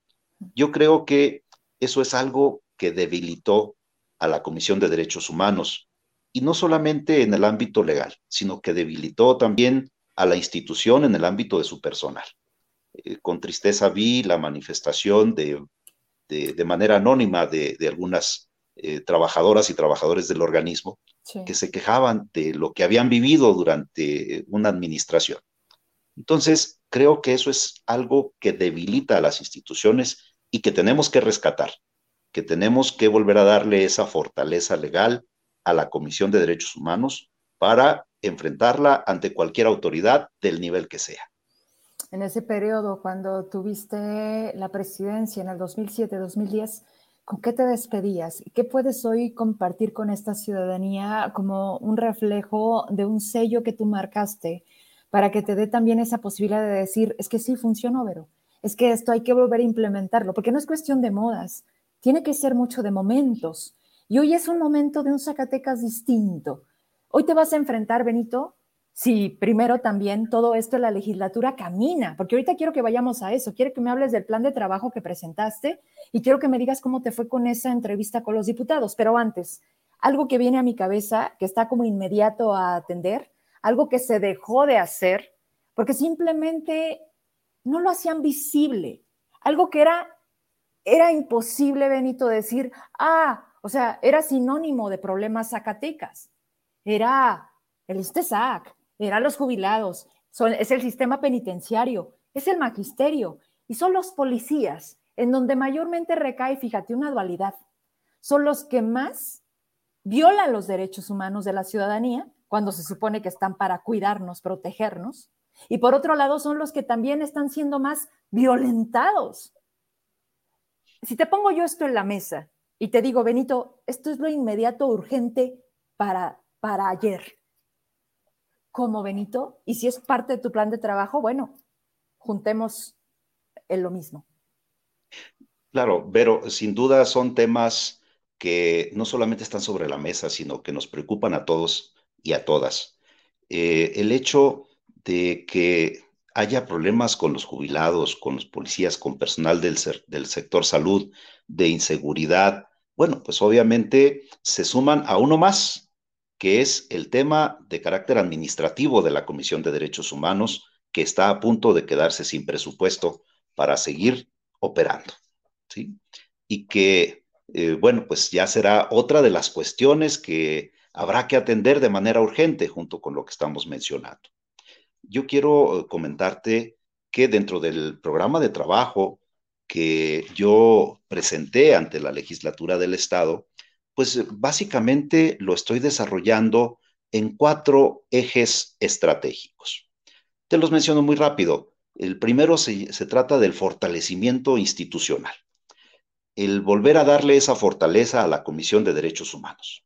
Yo creo que eso es algo que debilitó a la Comisión de Derechos Humanos, y no solamente en el ámbito legal, sino que debilitó también a la institución en el ámbito de su personal. Eh, con tristeza vi la manifestación de, de, manera anónima de, de algunas eh, trabajadoras y trabajadores del organismo que se quejaban de lo que habían vivido durante una administración. Entonces, creo que eso es algo que debilita a las instituciones y que tenemos que rescatar, que tenemos que volver a darle esa fortaleza legal a la Comisión de Derechos Humanos para enfrentarla ante cualquier autoridad del nivel que sea. En ese periodo, cuando tuviste la presidencia en el 2007-2010, ¿con qué te despedías? ¿Qué puedes hoy compartir con esta ciudadanía como un reflejo de un sello que tú marcaste para que te dé también esa posibilidad de decir, es que sí funcionó, Vero, es que esto hay que volver a implementarlo, porque no es cuestión de modas, tiene que ser mucho de momentos. Y hoy es un momento de un Zacatecas distinto, Hoy te vas a enfrentar, Benito, si primero también todo esto de la legislatura camina, porque ahorita quiero que vayamos a eso, quiero que me hables del plan de trabajo que presentaste y quiero que me digas cómo te fue con esa entrevista con los diputados, pero antes, algo que viene a mi cabeza, que está como inmediato a atender, algo que se dejó de hacer, porque simplemente no lo hacían visible, algo que era, era imposible, Benito, decir, ah, o sea, era sinónimo de problemas zacatecas. Era el ISTESAC, eran los jubilados, es el sistema penitenciario, es el magisterio y son los policías en donde mayormente recae, fíjate, una dualidad. Son los que más violan los derechos humanos de la ciudadanía cuando se supone que están para cuidarnos, protegernos. Y por otro lado, son los que también están siendo más violentados. Si te pongo yo esto en la mesa y te digo, Benito, esto es lo inmediato, urgente para para ayer. Como Benito, y si es parte de tu plan de trabajo, bueno, juntemos en lo mismo. Claro, pero sin duda son temas que no solamente están sobre la mesa, sino que nos preocupan a todos y a todas. Eh, el hecho de que haya problemas con los jubilados, con los policías, con personal del, del sector salud, de inseguridad, bueno, pues obviamente se suman a uno más, que es el tema de carácter administrativo de la Comisión de Derechos Humanos, que está a punto de quedarse sin presupuesto para seguir operando. ¿sí? Y que, eh, bueno, pues ya será otra de las cuestiones que habrá que atender de manera urgente junto con lo que estamos mencionando. Yo quiero eh, comentarte que dentro del programa de trabajo que yo presenté ante la legislatura del Estado, pues básicamente lo estoy desarrollando en cuatro ejes estratégicos. Te los menciono muy rápido. El primero se, trata del fortalecimiento institucional, el volver a darle esa fortaleza a la Comisión de Derechos Humanos.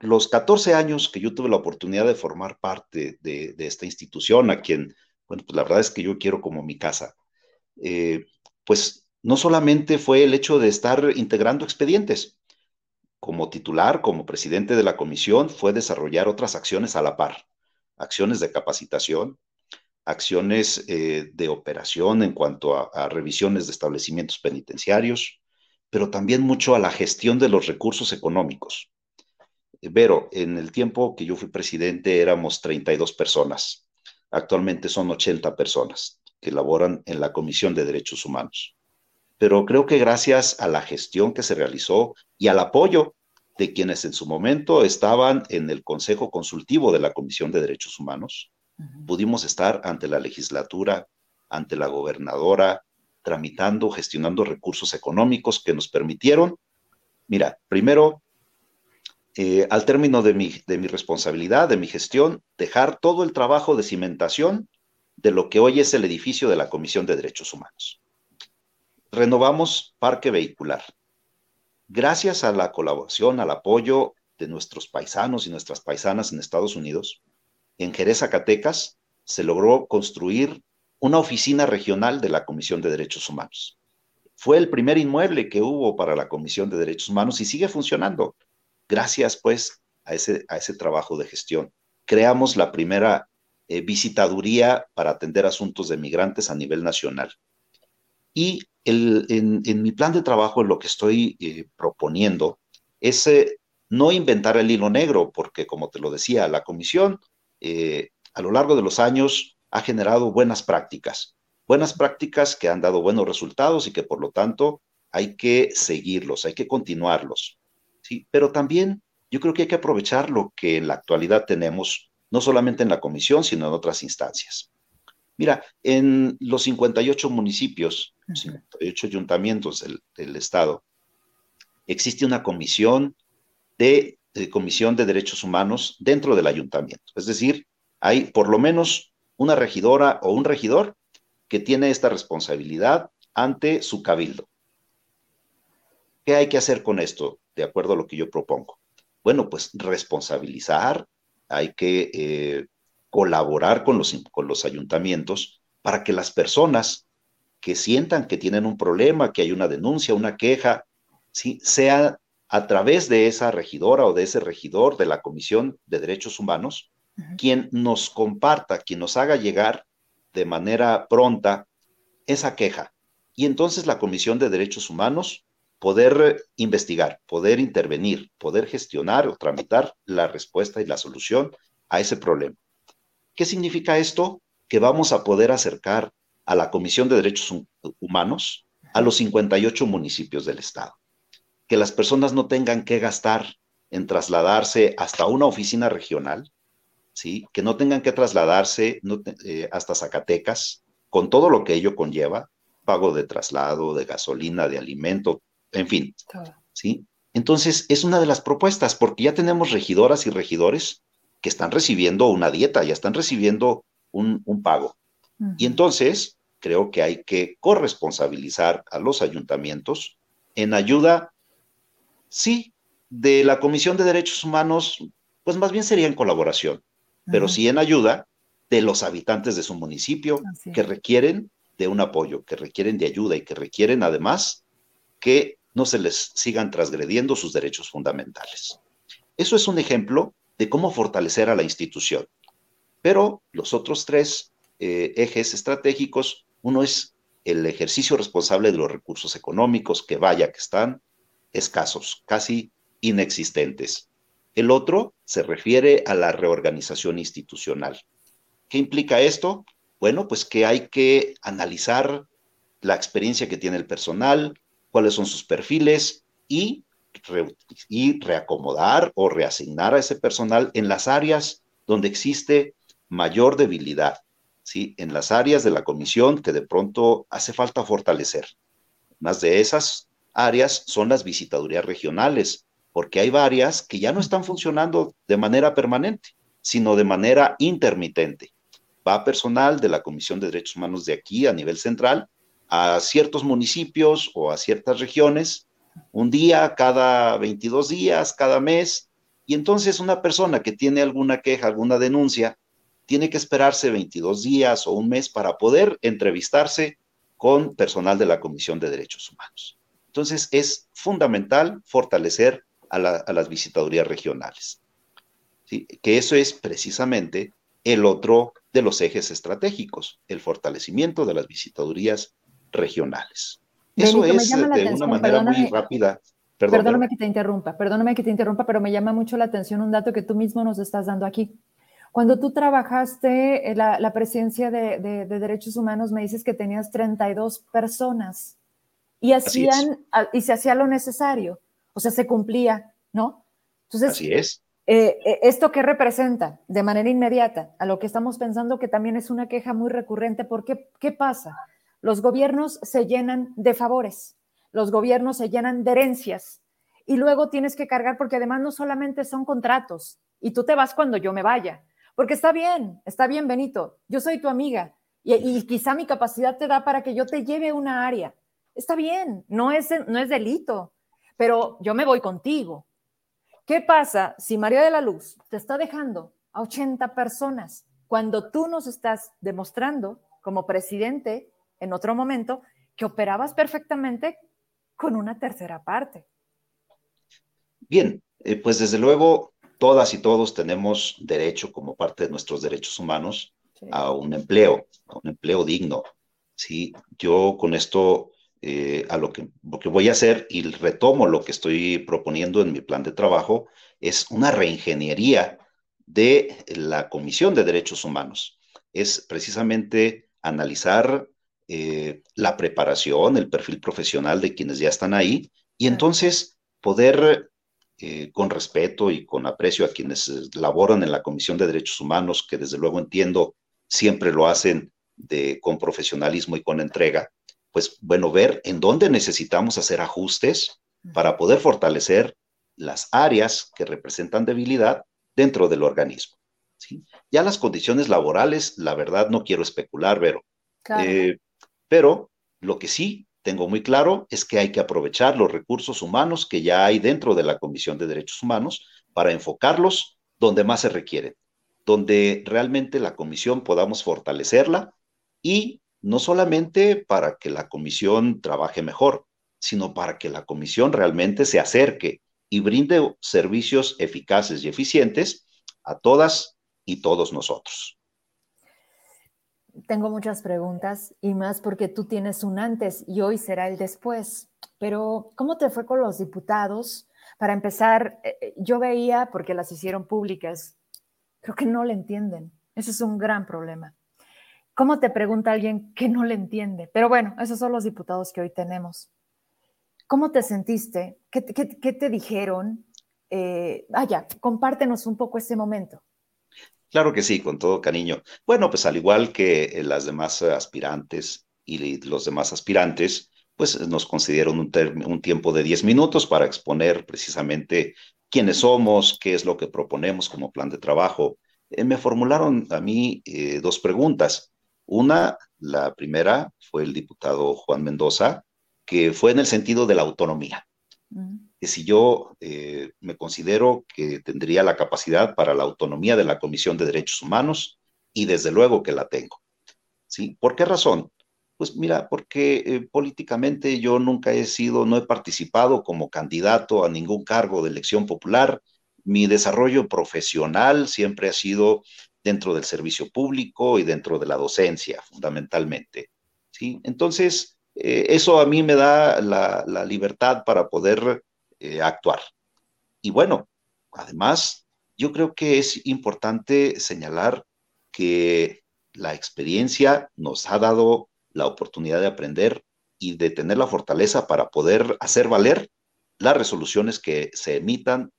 Los 14 años que yo tuve la oportunidad de formar parte de, esta institución, a quien, bueno, pues la verdad es que yo quiero como mi casa, eh, pues no solamente fue el hecho de estar integrando expedientes. Como titular, como presidente de la comisión, fue desarrollar otras acciones a la par, acciones de capacitación, acciones eh, de operación en cuanto a, a revisiones de establecimientos penitenciarios, pero también mucho a la gestión de los recursos económicos. Vero, en el tiempo que yo fui presidente éramos 32 personas. Actualmente son 80 personas que laboran en la Comisión de Derechos Humanos pero creo que gracias a la gestión que se realizó y al apoyo de quienes en su momento estaban en el Consejo Consultivo de la Comisión de Derechos Humanos. Pudimos estar ante la legislatura, ante la gobernadora, tramitando, gestionando recursos económicos que nos permitieron, mira, primero, eh, al término de mi, de mi responsabilidad, de mi gestión, dejar todo el trabajo de cimentación de lo que hoy es el edificio de la Comisión de Derechos Humanos. Renovamos parque vehicular. Gracias a la colaboración, al apoyo de nuestros paisanos y nuestras paisanas en Estados Unidos, en Jerez, Zacatecas, se logró construir una oficina regional de la Comisión de Derechos Humanos. Fue el primer inmueble que hubo para la Comisión de Derechos Humanos y sigue funcionando. Gracias, pues, a ese, trabajo de gestión. Creamos la primera eh, visitaduría para atender asuntos de migrantes a nivel nacional. Y en, mi plan de trabajo lo que estoy eh, proponiendo es eh, no inventar el hilo negro, porque como te lo decía, la comisión a lo largo de los años ha generado buenas prácticas, buenas prácticas que han dado buenos resultados y que por lo tanto hay que seguirlos, hay que continuarlos. ¿sí? Pero también yo creo que hay que aprovechar lo que en la actualidad tenemos, no solamente en la comisión, sino en otras instancias. Mira, en los 58 municipios, 58 ayuntamientos del, Estado, existe una comisión de, de, comisión de derechos humanos dentro del ayuntamiento. Es decir, hay por lo menos una regidora o un regidor que tiene esta responsabilidad ante su cabildo. ¿Qué hay que hacer con esto, de acuerdo a lo que yo propongo? Bueno, pues responsabilizar, hay que eh, colaborar con los, con los ayuntamientos para que las personas que sientan que tienen un problema, que hay una denuncia, una queja, ¿sí? sea a través de esa regidora o de ese regidor de la Comisión de Derechos Humanos, quien nos comparta, quien nos haga llegar de manera pronta esa queja. Y entonces la Comisión de Derechos Humanos poder investigar, poder intervenir, poder gestionar o tramitar la respuesta y la solución a ese problema. ¿Qué significa esto? Que vamos a poder acercar a la Comisión de Derechos Humanos a los 58 municipios del Estado. Que las personas no tengan que gastar en trasladarse hasta una oficina regional, ¿sí? que no tengan que trasladarse eh, hasta Zacatecas, con todo lo que ello conlleva, pago de traslado, de gasolina, de alimento, en fin. ¿sí? Entonces, es una de las propuestas, porque ya tenemos regidoras y regidores que están recibiendo una dieta, ya están recibiendo un, pago. Y entonces, creo que hay que corresponsabilizar a los ayuntamientos en ayuda, sí, de la Comisión de Derechos Humanos, pues más bien sería en colaboración, pero sí en ayuda de los habitantes de su municipio que requieren de un apoyo, que requieren de ayuda y que requieren además que no se les sigan transgrediendo sus derechos fundamentales. Eso es un ejemplo de cómo fortalecer a la institución. Pero los otros tres eh, ejes estratégicos, uno es el ejercicio responsable de los recursos económicos, que vaya que están escasos, casi inexistentes. El otro se refiere a la reorganización institucional. ¿Qué implica esto? Bueno, pues que hay que analizar la experiencia que tiene el personal, cuáles son sus perfiles y, y reacomodar o reasignar a ese personal en las áreas donde existe mayor debilidad, ¿sí? en las áreas de la comisión que de pronto hace falta fortalecer. Más de esas áreas son las visitadurías regionales, porque hay varias que ya no están funcionando de manera permanente, sino de manera intermitente. Va personal de la Comisión de Derechos Humanos de aquí a nivel central a ciertos municipios o a ciertas regiones, un día, cada 22 días, cada mes, y entonces una persona que tiene alguna queja, alguna denuncia, tiene que esperarse 22 días o un mes para poder entrevistarse con personal de la Comisión de Derechos Humanos. Entonces es fundamental fortalecer a, las visitadurías regionales. Que eso es precisamente el otro de los ejes estratégicos, el fortalecimiento de las visitadurías regionales. Eso es de una manera muy rápida. perdóname que te interrumpa, perdóname que te interrumpa, pero me llama mucho la atención un dato que tú mismo nos estás dando aquí. Cuando tú trabajaste la, la presidencia de, de, derechos humanos, me dices que tenías 32 personas y hacían y se hacía lo necesario o sea, se cumplía, ¿no? Entonces, Así es. Eh, eh, ¿Esto qué representa de manera inmediata? A lo que estamos pensando que también es una queja muy recurrente, porque ¿qué pasa? Los gobiernos se llenan de favores, los gobiernos se llenan de herencias y luego tienes que cargar porque además no solamente son contratos y tú te vas cuando yo me vaya, porque está bien, está bien Benito, yo soy tu amiga y, quizá mi capacidad te da para que yo te lleve una área. Está bien, no es, no es delito, pero yo me voy contigo ¿Qué pasa si María de la Luz te está dejando a 80 personas cuando tú nos estás demostrando como presidente en otro momento que operabas perfectamente con una tercera parte? Bien, eh, pues desde luego todas y todos tenemos derecho como parte de nuestros derechos humanos a un empleo, a un empleo digno. Sí, yo con esto eh, a lo que, lo que voy a hacer y retomo lo que estoy proponiendo en mi plan de trabajo, es una reingeniería de la Comisión de Derechos Humanos. Es precisamente analizar eh, la preparación, el perfil profesional de quienes ya están ahí y entonces poder, eh, con respeto y con aprecio a quienes laboran en la Comisión de Derechos Humanos, que desde luego entiendo siempre lo hacen de, con profesionalismo y con entrega, pues bueno, ver en dónde necesitamos hacer ajustes para poder fortalecer las áreas que representan debilidad dentro del organismo. ¿sí? Ya las condiciones laborales, la verdad no quiero especular, Vero, eh, pero lo que sí tengo muy claro es que hay que aprovechar los recursos humanos que ya hay dentro de la Comisión de Derechos Humanos para enfocarlos donde más se requieren, donde realmente la comisión podamos fortalecerla y no solamente para que la comisión trabaje mejor, sino para que la comisión realmente se acerque y brinde servicios eficaces y eficientes a todas y todos nosotros. Tengo muchas preguntas y más porque tú tienes un antes y hoy será el después. Pero, ¿cómo te fue con los diputados? Para empezar, eh, eh, yo veía, porque las hicieron públicas, creo que no le entienden. Ese es un gran problema. ¿Cómo te pregunta alguien que no le entiende? Pero bueno, esos son los diputados que hoy tenemos. ¿Cómo te sentiste? ¿Qué, te dijeron? Eh, vaya, compártenos un poco ese momento. Claro que sí, con todo cariño. Bueno, pues al igual que eh, las demás aspirantes y los demás aspirantes, pues nos concedieron un, un tiempo de 10 minutos para exponer precisamente quiénes somos, qué es lo que proponemos como plan de trabajo. Eh, me formularon a mí dos preguntas. Una, la primera fue el diputado Juan Mendoza, que fue en el sentido de la autonomía. Que si yo eh, me considero que tendría la capacidad para la autonomía de la Comisión de Derechos Humanos, y desde luego que la tengo. ¿Sí? ¿Por qué razón? Pues mira, porque eh, políticamente yo nunca he sido, no he participado como candidato a ningún cargo de elección popular. Mi desarrollo profesional siempre ha sido dentro del servicio público y dentro de la docencia, fundamentalmente. ¿sí? Entonces, eh, eso a mí me da la, libertad para poder eh, actuar. Y bueno, además, yo creo que es importante señalar que la experiencia nos ha dado la oportunidad de aprender y de tener la fortaleza para poder hacer valer las resoluciones que se emitan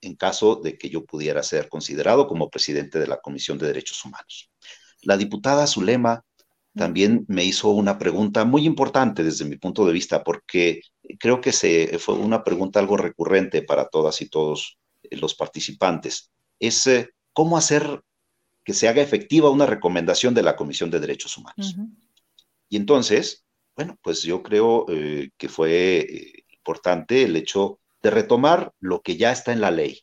en caso de que yo pudiera ser considerado como presidente de la Comisión de Derechos Humanos. La diputada Zulema también me hizo una pregunta muy importante desde mi punto de vista, porque creo que se, fue una pregunta algo recurrente para todas y todos eh, los participantes. Es eh, cómo hacer que se haga efectiva una recomendación de la Comisión de Derechos Humanos. Y entonces, bueno, pues yo creo eh, que fue importante el hecho de retomar lo que ya está en la ley.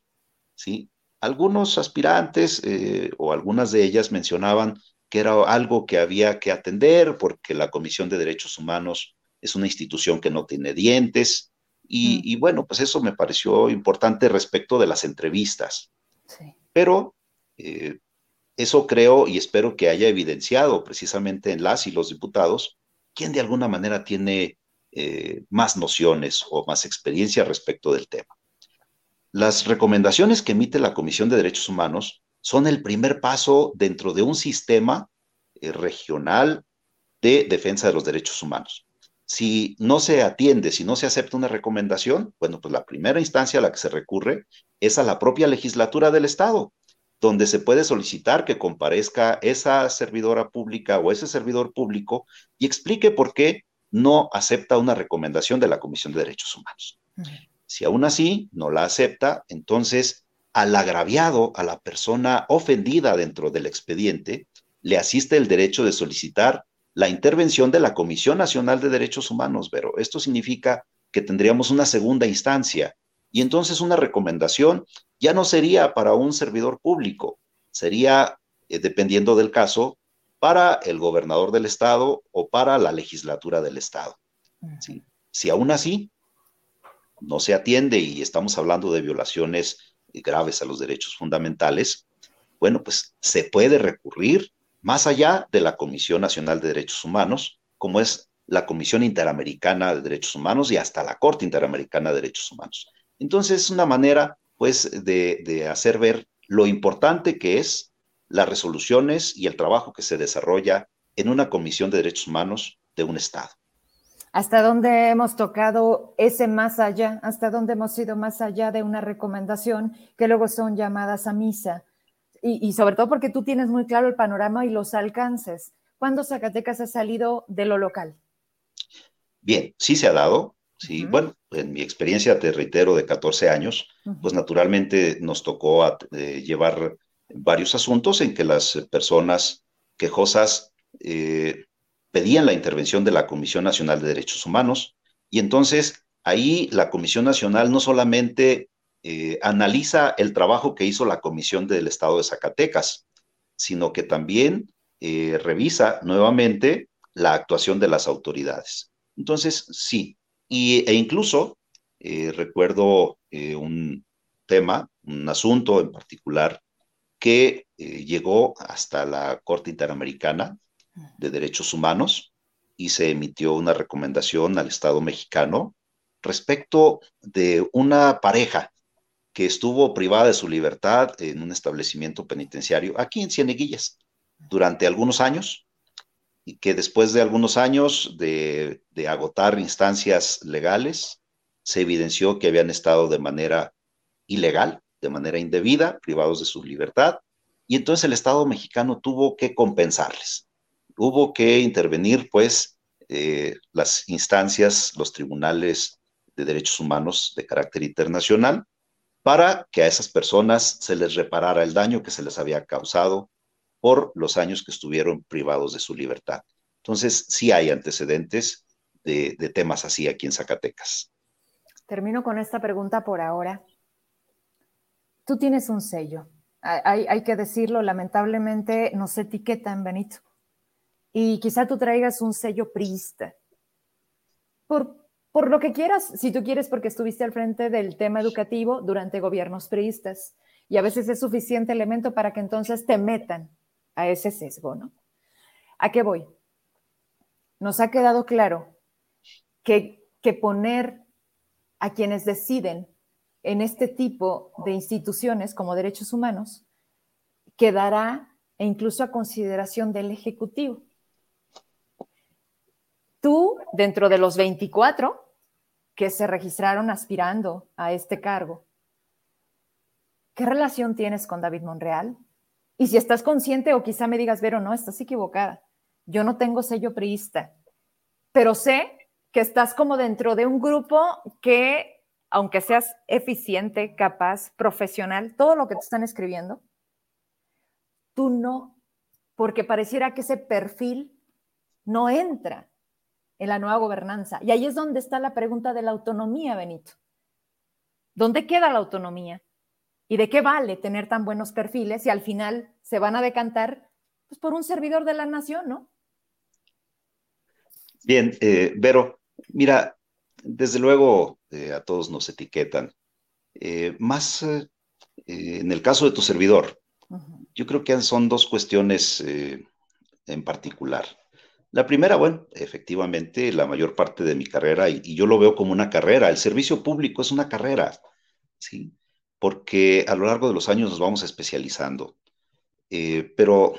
¿sí? Algunos aspirantes eh, o algunas de ellas mencionaban que era algo que había que atender porque la Comisión de Derechos Humanos es una institución que no tiene dientes. Y, mm. bueno, pues eso me pareció importante respecto de las entrevistas. Pero eh, eso creo y espero que haya evidenciado precisamente en las y los diputados quien de alguna manera tiene eh, más nociones o más experiencia respecto del tema. Las recomendaciones que emite la Comisión de Derechos Humanos son el primer paso dentro de un sistema eh, regional de defensa de los derechos humanos. Si no se atiende, si no se acepta una recomendación, bueno, pues la primera instancia a la que se recurre es a la propia legislatura del Estado, donde se puede solicitar que comparezca esa servidora pública o ese servidor público y explique por qué no acepta una recomendación de la Comisión de Derechos Humanos. Si aún así no la acepta, entonces al agraviado, a la persona ofendida dentro del expediente, le asiste el derecho de solicitar la intervención de la Comisión Nacional de Derechos Humanos, pero esto significa que tendríamos una segunda instancia y entonces una recomendación ya no sería para un servidor público, sería, eh, dependiendo del caso, para el gobernador del estado o para la legislatura del estado. Si aún así no se atiende y estamos hablando de violaciones graves a los derechos fundamentales, bueno, pues se puede recurrir más allá de la Comisión Nacional de Derechos Humanos, como es la Comisión Interamericana de Derechos Humanos y hasta la Corte Interamericana de Derechos Humanos. Entonces es una manera, pues, de, de hacer ver lo importante que es las resoluciones y el trabajo que se desarrolla en una Comisión de Derechos Humanos de un Estado. ¿Hasta dónde hemos tocado ese más allá? ¿Hasta dónde hemos ido más allá de una recomendación que luego son llamadas a misa? Y, sobre todo porque tú tienes muy claro el panorama y los alcances. ¿Cuándo Zacatecas ha salido de lo local? Bien, sí se ha dado. Sí, bueno, en mi experiencia, te reitero, de 14 años, pues naturalmente nos tocó eh, llevar varios asuntos en que las personas quejosas eh, pedían la intervención de la Comisión Nacional de Derechos Humanos y entonces ahí la Comisión Nacional no solamente eh, analiza el trabajo que hizo la Comisión del Estado de Zacatecas, sino que también eh, revisa nuevamente la actuación de las autoridades. Entonces, sí, y, e incluso recuerdo un tema, un asunto en particular que eh, llegó hasta la Corte Interamericana de Derechos Humanos y se emitió una recomendación al Estado mexicano respecto de una pareja que estuvo privada de su libertad en un establecimiento penitenciario aquí en Cieneguillas durante algunos años y que después de algunos años de, agotar instancias legales, se evidenció que habían estado de manera ilegal de manera indebida, privados de su libertad, y entonces el Estado mexicano tuvo que compensarles. Hubo que intervenir, pues, eh, las instancias, los tribunales de derechos humanos de carácter internacional, para que a esas personas se les reparara el daño que se les había causado por los años que estuvieron privados de su libertad. Entonces, sí hay antecedentes de, temas así aquí en Zacatecas. Termino con esta pregunta por ahora tú tienes un sello. Hay, que decirlo, lamentablemente nos etiquetan, Benito. Y quizá tú traigas un sello priista. Por, por lo que quieras, si tú quieres, porque estuviste al frente del tema educativo durante gobiernos priistas. Y a veces es suficiente elemento para que entonces te metan a ese sesgo, ¿no? ¿A qué voy? Nos ha quedado claro que, que poner a quienes deciden en este tipo de instituciones como derechos humanos quedará e incluso a consideración del Ejecutivo. Tú, dentro de los 24 que se registraron aspirando a este cargo, ¿qué relación tienes con David Monreal? Y si estás consciente o quizá me digas, Vero, no, estás equivocada. Yo no tengo sello priista, pero sé que estás como dentro de un grupo que aunque seas eficiente, capaz, profesional, todo lo que te están escribiendo, tú no, porque pareciera que ese perfil no entra en la nueva gobernanza. Y ahí es donde está la pregunta de la autonomía, Benito. ¿Dónde queda la autonomía? ¿Y de qué vale tener tan buenos perfiles si al final se van a decantar pues, por un servidor de la nación, no? Bien, eh, Vero, mira, desde luego eh, a todos nos etiquetan. Eh, más en el caso de tu servidor, yo creo que son dos cuestiones en particular. La primera, bueno, efectivamente, la mayor parte de mi carrera, y, y, yo lo veo como una carrera, el servicio público es una carrera, ¿sí? Porque a lo largo de los años nos vamos especializando. pero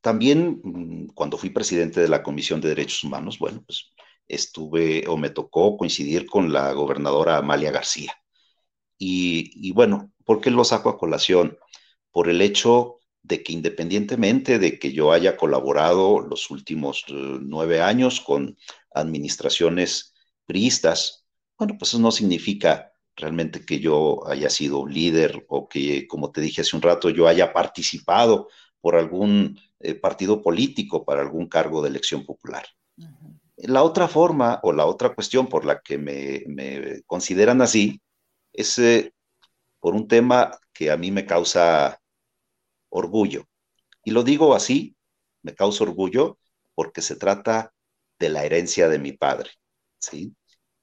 también mm, cuando fui presidente de la Comisión de Derechos Humanos, bueno, pues estuve o me tocó coincidir con la gobernadora Amalia García. Y, bueno, ¿por qué lo saco a colación? Por el hecho de que independientemente de que yo haya colaborado los últimos eh, nueve años con administraciones priistas, bueno, pues eso no significa realmente que yo haya sido un líder o que, como te dije hace un rato, yo haya participado por algún eh, partido político para algún cargo de elección popular. La otra forma o la otra cuestión por la que me, consideran así es eh, por un tema que a mí me causa orgullo. Y lo digo así, me causa orgullo porque se trata de la herencia de mi padre, ¿sí?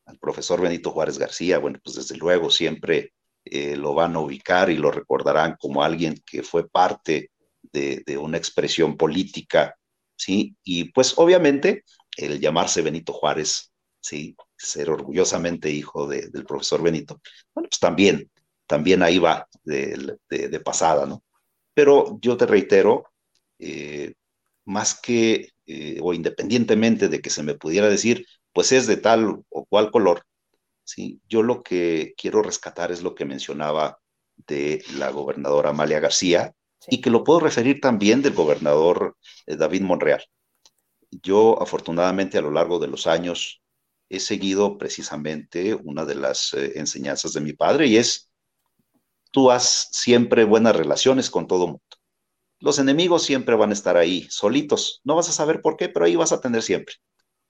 Al profesor Benito Juárez García, bueno, pues desde luego siempre eh, lo van a ubicar y lo recordarán como alguien que fue parte de, de una expresión política, ¿sí? Y pues obviamente el llamarse Benito Juárez, ¿sí? Ser orgullosamente hijo del profesor Benito, bueno, pues también, también ahí va de, pasada, ¿no? Pero yo te reitero, eh, más que eh, o independientemente de que se me pudiera decir, pues es de tal o cual color, ¿sí? Yo lo que quiero rescatar es lo que mencionaba de la gobernadora Amalia García y que lo puedo referir también del gobernador eh, David Monreal. Yo afortunadamente a lo largo de los años he seguido precisamente una de las eh, enseñanzas de mi padre y es, tú haz siempre buenas relaciones con todo mundo. Los enemigos siempre van a estar ahí, solitos. No vas a saber por qué, pero ahí vas a tener siempre.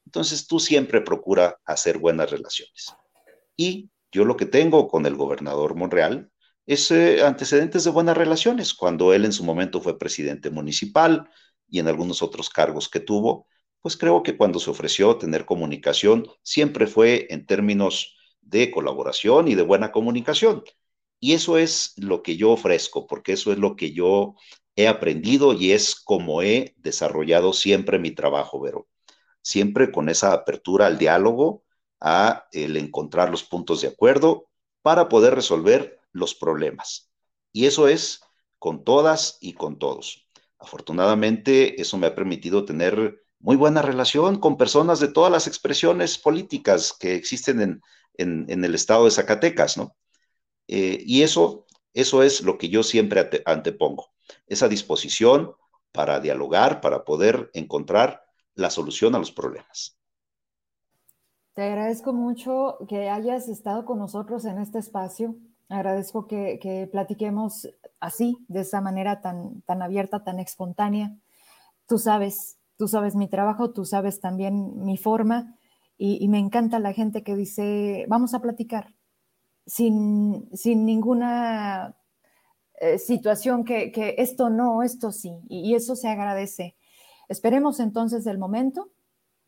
Entonces tú siempre procura hacer buenas relaciones. Y yo lo que tengo con el gobernador Monreal es eh, antecedentes de buenas relaciones. Cuando él en su momento fue presidente municipal, y en algunos otros cargos que tuvo, pues creo que cuando se ofreció tener comunicación siempre fue en términos de colaboración y de buena comunicación. Y eso es lo que yo ofrezco, porque eso es lo que yo he aprendido y es como he desarrollado siempre mi trabajo, Vero. Siempre con esa apertura al diálogo, a el encontrar los puntos de acuerdo para poder resolver los problemas. Y eso es con todas y con todos. Afortunadamente, eso me ha permitido tener muy buena relación con personas de todas las expresiones políticas que existen en, el estado de Zacatecas, ¿no? Eh, y eso, eso es lo que yo siempre antepongo, esa disposición para dialogar, para poder encontrar la solución a los problemas. Te agradezco mucho que hayas estado con nosotros en este espacio. Agradezco que, que platiquemos así, de esa manera tan, tan abierta, tan espontánea. Tú sabes, tú sabes mi trabajo, tú sabes también mi forma y, me encanta la gente que dice, vamos a platicar, sin, sin ninguna eh, situación que, que, esto no, esto sí, y, eso se agradece. Esperemos entonces el momento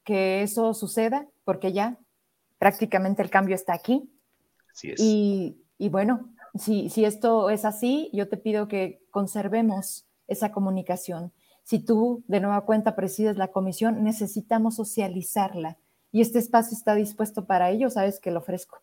que eso suceda, porque ya prácticamente el cambio está aquí. Así es. Y, y bueno, si, si esto es así, yo te pido que conservemos esa comunicación. Si tú de nueva cuenta presides la comisión, necesitamos socializarla y este espacio está dispuesto para ello, sabes que lo ofrezco.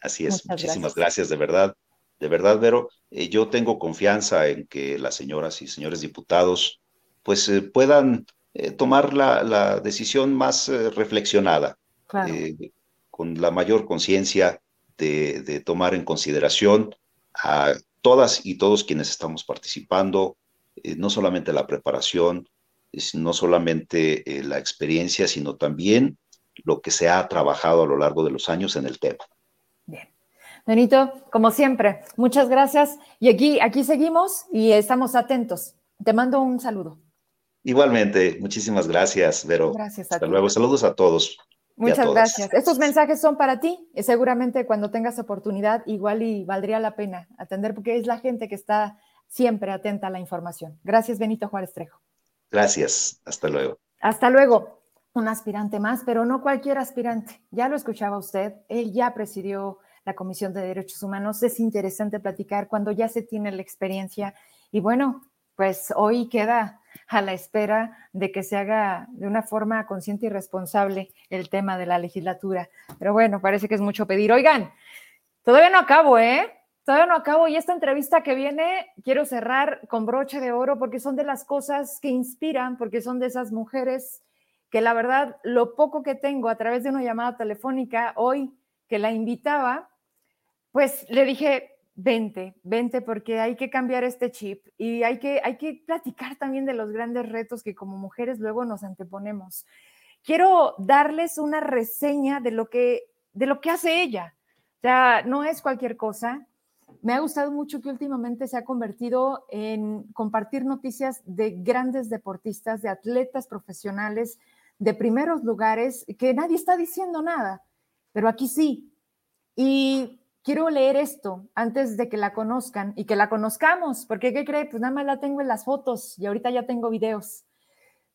Así es, muchísimas gracias. de verdad. De verdad, Vero, eh, yo tengo confianza en que las señoras y señores diputados pues eh, puedan eh, tomar la, decisión más reflexionada, con la mayor conciencia de, tomar en consideración a todas y todos quienes estamos participando, no solamente la preparación, no solamente la experiencia, sino también lo que se ha trabajado a lo largo de los años en el tema. Benito, como siempre, muchas gracias. Y aquí, aquí seguimos y estamos atentos. Te mando un saludo. Igualmente, muchísimas gracias, Vero. Gracias a Hasta luego. Saludos a todos. Muchas gracias. Estos mensajes son para ti. Y seguramente cuando tengas oportunidad, igual y valdría la pena atender, porque es la gente que está siempre atenta a la información. Gracias, Benito Juárez Trejo. Gracias. Hasta luego. Hasta luego. Un aspirante más, pero no cualquier aspirante. Ya lo escuchaba usted. Él ya presidió la Comisión de Derechos Humanos. Es interesante platicar cuando ya se tiene la experiencia. Y bueno, pues hoy queda a la espera de que se haga de una forma consciente y responsable el tema de la legislatura. Pero bueno, parece que es mucho pedir. Oigan, todavía no acabo, ¿eh? Todavía no acabo y esta entrevista que viene quiero cerrar con broche de oro porque son de las cosas que inspiran, porque son de esas mujeres que la verdad lo poco que tengo a través de una llamada telefónica hoy que la invitaba, pues le dije, vente, vente porque hay que cambiar este chip y hay que, hay que platicar también de los grandes retos que como mujeres luego nos anteponemos. Quiero darles una reseña de lo que, de lo que hace ella. O sea, no es cualquier cosa. Me ha gustado mucho que últimamente se ha convertido en compartir noticias de grandes deportistas, de atletas profesionales, de primeros lugares, que nadie está diciendo nada, pero aquí sí. Y quiero leer esto antes de que la conozcan y que la conozcamos, porque ¿qué cree? Pues nada más la tengo en las fotos y ahorita ya tengo videos.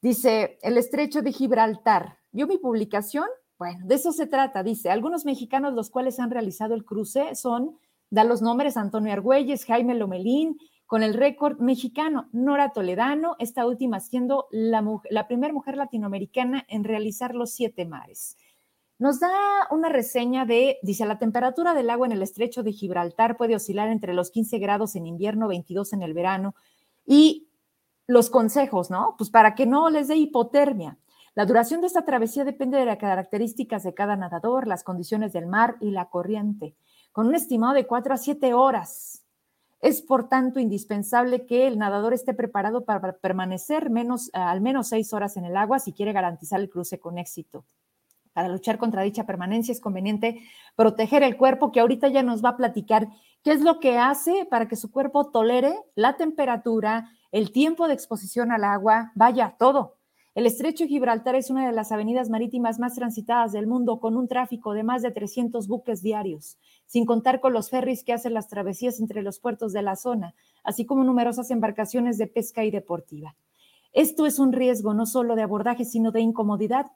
Dice, el estrecho de Gibraltar. ¿Vio mi publicación? Bueno, de eso se trata. Dice, algunos mexicanos los cuales han realizado el cruce son Da los nombres Antonio Argüelles, Jaime Lomelín, con el récord mexicano, Nora Toledano, esta última siendo la, la primera mujer latinoamericana en realizar los siete mares. Nos da una reseña de, dice, la temperatura del agua en el estrecho de Gibraltar puede oscilar entre los 15 grados en invierno, 22 en el verano, y los consejos, ¿no? Pues para que no les dé hipotermia. La duración de esta travesía depende de las características de cada nadador, las condiciones del mar y la corriente con un estimado de 4 a 7 horas. Es por tanto indispensable que el nadador esté preparado para permanecer menos, al menos 6 horas en el agua si quiere garantizar el cruce con éxito. Para luchar contra dicha permanencia es conveniente proteger el cuerpo, que ahorita ya nos va a platicar qué es lo que hace para que su cuerpo tolere la temperatura, el tiempo de exposición al agua, vaya, todo. El estrecho de Gibraltar es una de las avenidas marítimas más transitadas del mundo, con un tráfico de más de 300 buques diarios, sin contar con los ferries que hacen las travesías entre los puertos de la zona, así como numerosas embarcaciones de pesca y deportiva. Esto es un riesgo no solo de abordaje, sino de incomodidad,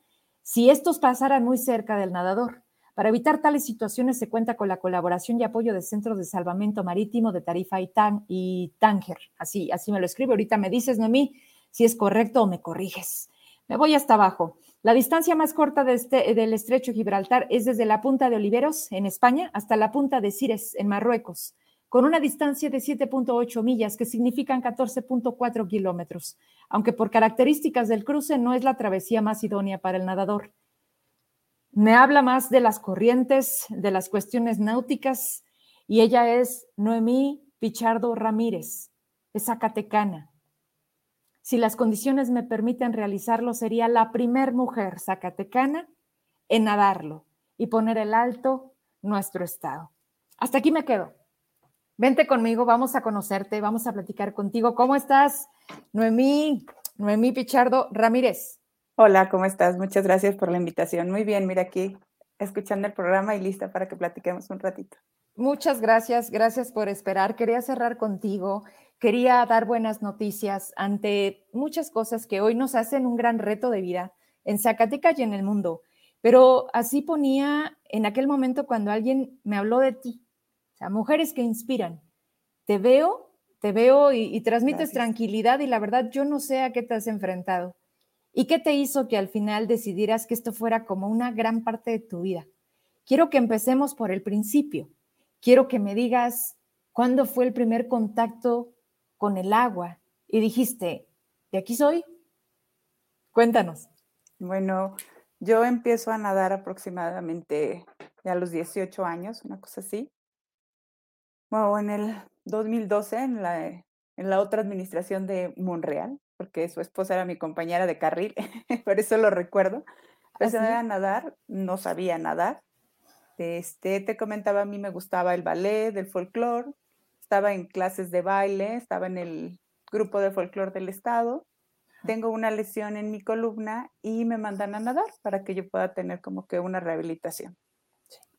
si estos pasaran muy cerca del nadador. Para evitar tales situaciones se cuenta con la colaboración y apoyo de centros de salvamento marítimo de Tarifa y, y Tánger. Así, así me lo escribe. Ahorita me dices, Noemí, si es correcto o me corriges. Me voy hasta abajo. La distancia más corta de este, del estrecho Gibraltar es desde la punta de Oliveros, en España, hasta la punta de Cires, en Marruecos, con una distancia de 7.8 millas, que significan 14.4 kilómetros, aunque por características del cruce no es la travesía más idónea para el nadador. Me habla más de las corrientes, de las cuestiones náuticas, y ella es Noemí Pichardo Ramírez, es zacatecana si las condiciones me permiten realizarlo, sería la primer mujer zacatecana en nadarlo y poner el alto nuestro estado. Hasta aquí me quedo. Vente conmigo, vamos a conocerte, vamos a platicar contigo. ¿Cómo estás, Noemí? Noemí Pichardo Ramírez. Hola, ¿cómo estás? Muchas gracias por la invitación. Muy bien, mira aquí, escuchando el programa y lista para que platiquemos un ratito. Muchas gracias, gracias por esperar. Quería cerrar contigo quería dar buenas noticias ante muchas cosas que hoy nos hacen un gran reto de vida en Zacatecas y en el mundo. Pero así ponía en aquel momento cuando alguien me habló de ti, o sea, mujeres que inspiran. Te veo, te veo y, transmites tranquilidad y la verdad yo no sé a qué te has enfrentado. ¿Y qué te hizo que al final decidieras que esto fuera como una gran parte de tu vida? Quiero que empecemos por el principio. Quiero que me digas cuándo fue el primer contacto con el agua y dijiste, ¿de aquí soy? Cuéntanos. Bueno, yo empiezo a nadar aproximadamente a los 18 años, una cosa así. Bueno, en el 2012, en la, en la otra administración de Monreal, porque su esposa era mi compañera de carril, *laughs* por eso lo recuerdo. Empecé a nadar, no sabía nadar. Este, te comentaba, a mí me gustaba el ballet, el folclore, estaba en clases de baile, estaba en el grupo de folclore del estado, tengo una lesión en mi columna y me mandan a nadar para que yo pueda tener como que una rehabilitación.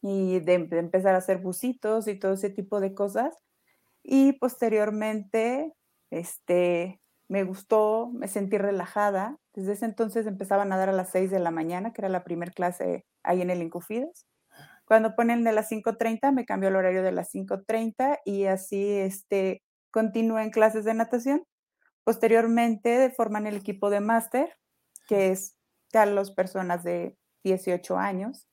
Y de, empezar a hacer bucitos y todo ese tipo de cosas. Y posteriormente, este, me gustó, me sentí relajada. Desde ese entonces empezaba a nadar a las 6 de la mañana, que era la primera clase ahí en el Incufides. Cuando ponen de las 5.30, me cambió el horario de las 5.30 y así este, continúo en clases de natación. Posteriormente forman el equipo de máster, que es ya las personas de 18 años.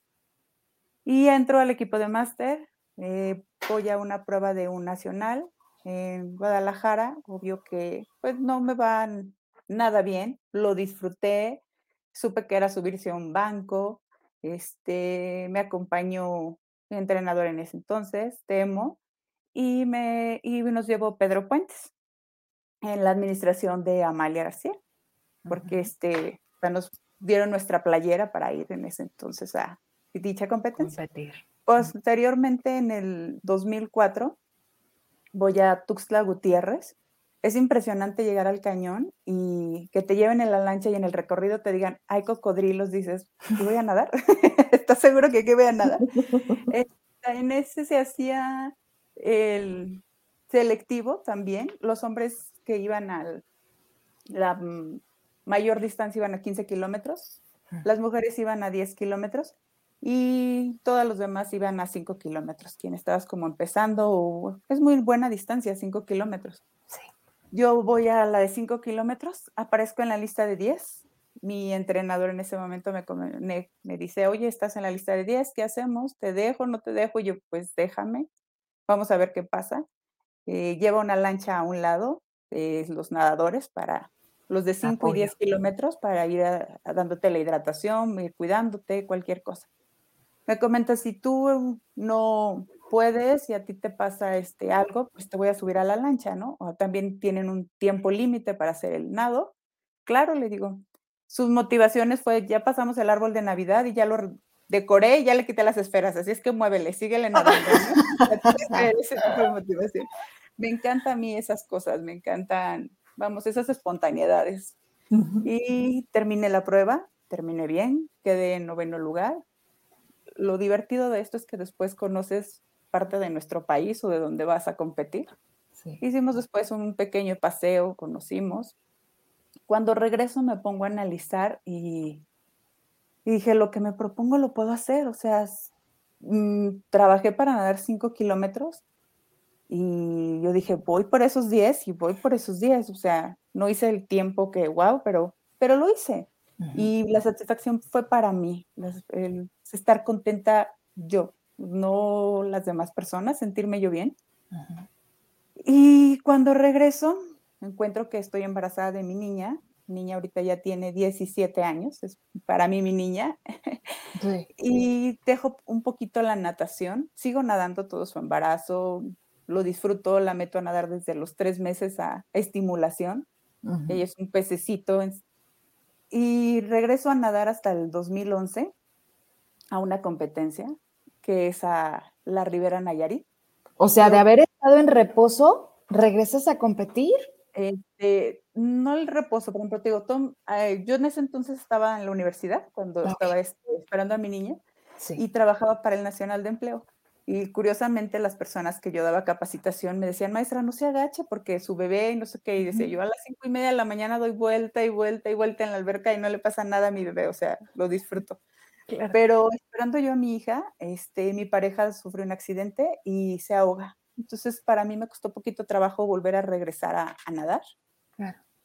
Y entro al equipo de máster, eh, voy a una prueba de un nacional en Guadalajara, obvio que pues no me van nada bien, lo disfruté, supe que era subirse a un banco, este, me acompañó mi entrenador en ese entonces, Temo, y, me, y nos llevó Pedro Puentes en la administración de Amalia García, porque este, nos dieron nuestra playera para ir en ese entonces a dicha competencia. Posteriormente, en el 2004, voy a Tuxtla Gutiérrez. Es impresionante llegar al cañón y que te lleven en la lancha y en el recorrido te digan, hay cocodrilos, dices, voy a nadar? *laughs* ¿Estás seguro que aquí voy a nadar? *laughs* en ese se hacía el selectivo también. Los hombres que iban a la mayor distancia iban a 15 kilómetros, las mujeres iban a 10 kilómetros y todos los demás iban a 5 kilómetros. Quien estabas como empezando, es muy buena distancia, 5 kilómetros. Yo voy a la de 5 kilómetros, aparezco en la lista de 10. Mi entrenador en ese momento me, me, dice, oye, estás en la lista de 10, ¿qué hacemos? ¿Te dejo, no te dejo? Y yo, pues déjame, vamos a ver qué pasa. Eh, lleva una lancha a un lado, eh, los nadadores, para los de 5 y 10 kilómetros, para ir dándote la hidratación, ir cuidándote, cualquier cosa. Me comenta, si tú no puedes y a ti te pasa este, algo, pues te voy a subir a la lancha, ¿no? O también tienen un tiempo límite para hacer el nado. Claro, le digo. Sus motivaciones fue, ya pasamos el árbol de Navidad y ya lo decoré y ya le quité las esferas, así es que muévele, síguele nadando. *laughs* Me encanta a mí esas cosas, me encantan, vamos, esas espontaneidades. Y terminé la prueba, terminé bien, quedé en noveno lugar. Lo divertido de esto es que después conoces parte de nuestro país o de donde vas a competir. Hicimos después un pequeño paseo, conocimos. Cuando regreso me pongo a analizar y y dije, lo que me propongo lo puedo hacer. O sea, mm, trabajé para nadar 5 kilómetros y yo dije, voy por esos 10 y voy por esos 10. O sea, no hice el tiempo que, wow, pero, pero lo hice. Y la satisfacción fue para mí, el estar contenta yo, no las demás personas, sentirme yo bien. Y cuando regreso, encuentro que estoy embarazada de mi niña niña ahorita ya tiene 17 años, es para mí mi niña. *laughs* y dejo un poquito la natación, sigo nadando todo su embarazo, lo disfruto, la meto a nadar desde los tres meses a estimulación. Ella es un pececito. Y regreso a nadar hasta el 2011 a una competencia que es a la Ribera Nayarit. O sea, de haber estado en reposo, ¿regresas a competir? Este, no el reposo, por ejemplo, te digo, Tom, eh, yo en ese entonces estaba en la universidad cuando estaba este, esperando a mi niña y trabajaba para el Nacional de Empleo. Y curiosamente las personas que yo daba capacitación me decían, maestra, no se agache porque su bebé y no sé qué. Y decía, yo a las cinco y media de la mañana doy vuelta y vuelta y vuelta en la alberca y no le pasa nada a mi bebé, o sea, lo disfruto. Pero esperando yo a mi hija, este, mi pareja sufrió un accidente y se ahoga. Entonces, para mí me costó poquito trabajo volver a regresar a, nadar.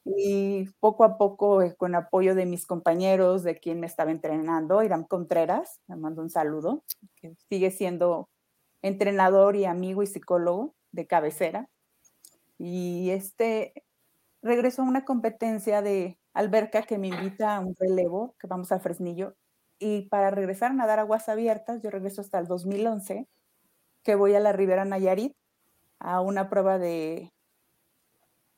Y poco a poco, eh, con apoyo de mis compañeros, de quien me estaba entrenando, Irán Contreras, me mando un saludo, que sigue siendo entrenador y amigo y psicólogo de cabecera. Y este regreso a una competencia de alberca que me invita a un relevo, que vamos a Fresnillo. Y para regresar a nadar aguas abiertas, yo regreso hasta el 2011, que voy a la Ribera Nayarit a una prueba de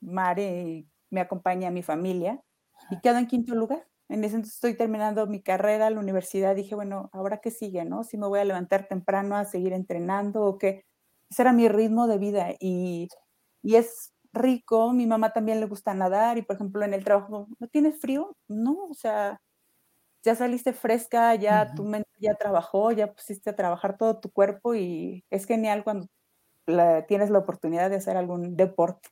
mare y me acompaña mi familia y quedo en quinto lugar. En ese entonces estoy terminando mi carrera, la universidad, dije, bueno, ¿ahora qué sigue, no? Si me voy a levantar temprano a seguir entrenando o qué. Ese era mi ritmo de vida y, y es rico, mi mamá también le gusta nadar y por ejemplo en el trabajo, ¿no tienes frío? No, o sea, ya saliste fresca, ya tu mente ya trabajó, ya pusiste a trabajar todo tu cuerpo y es genial cuando tienes la oportunidad de hacer algún deporte.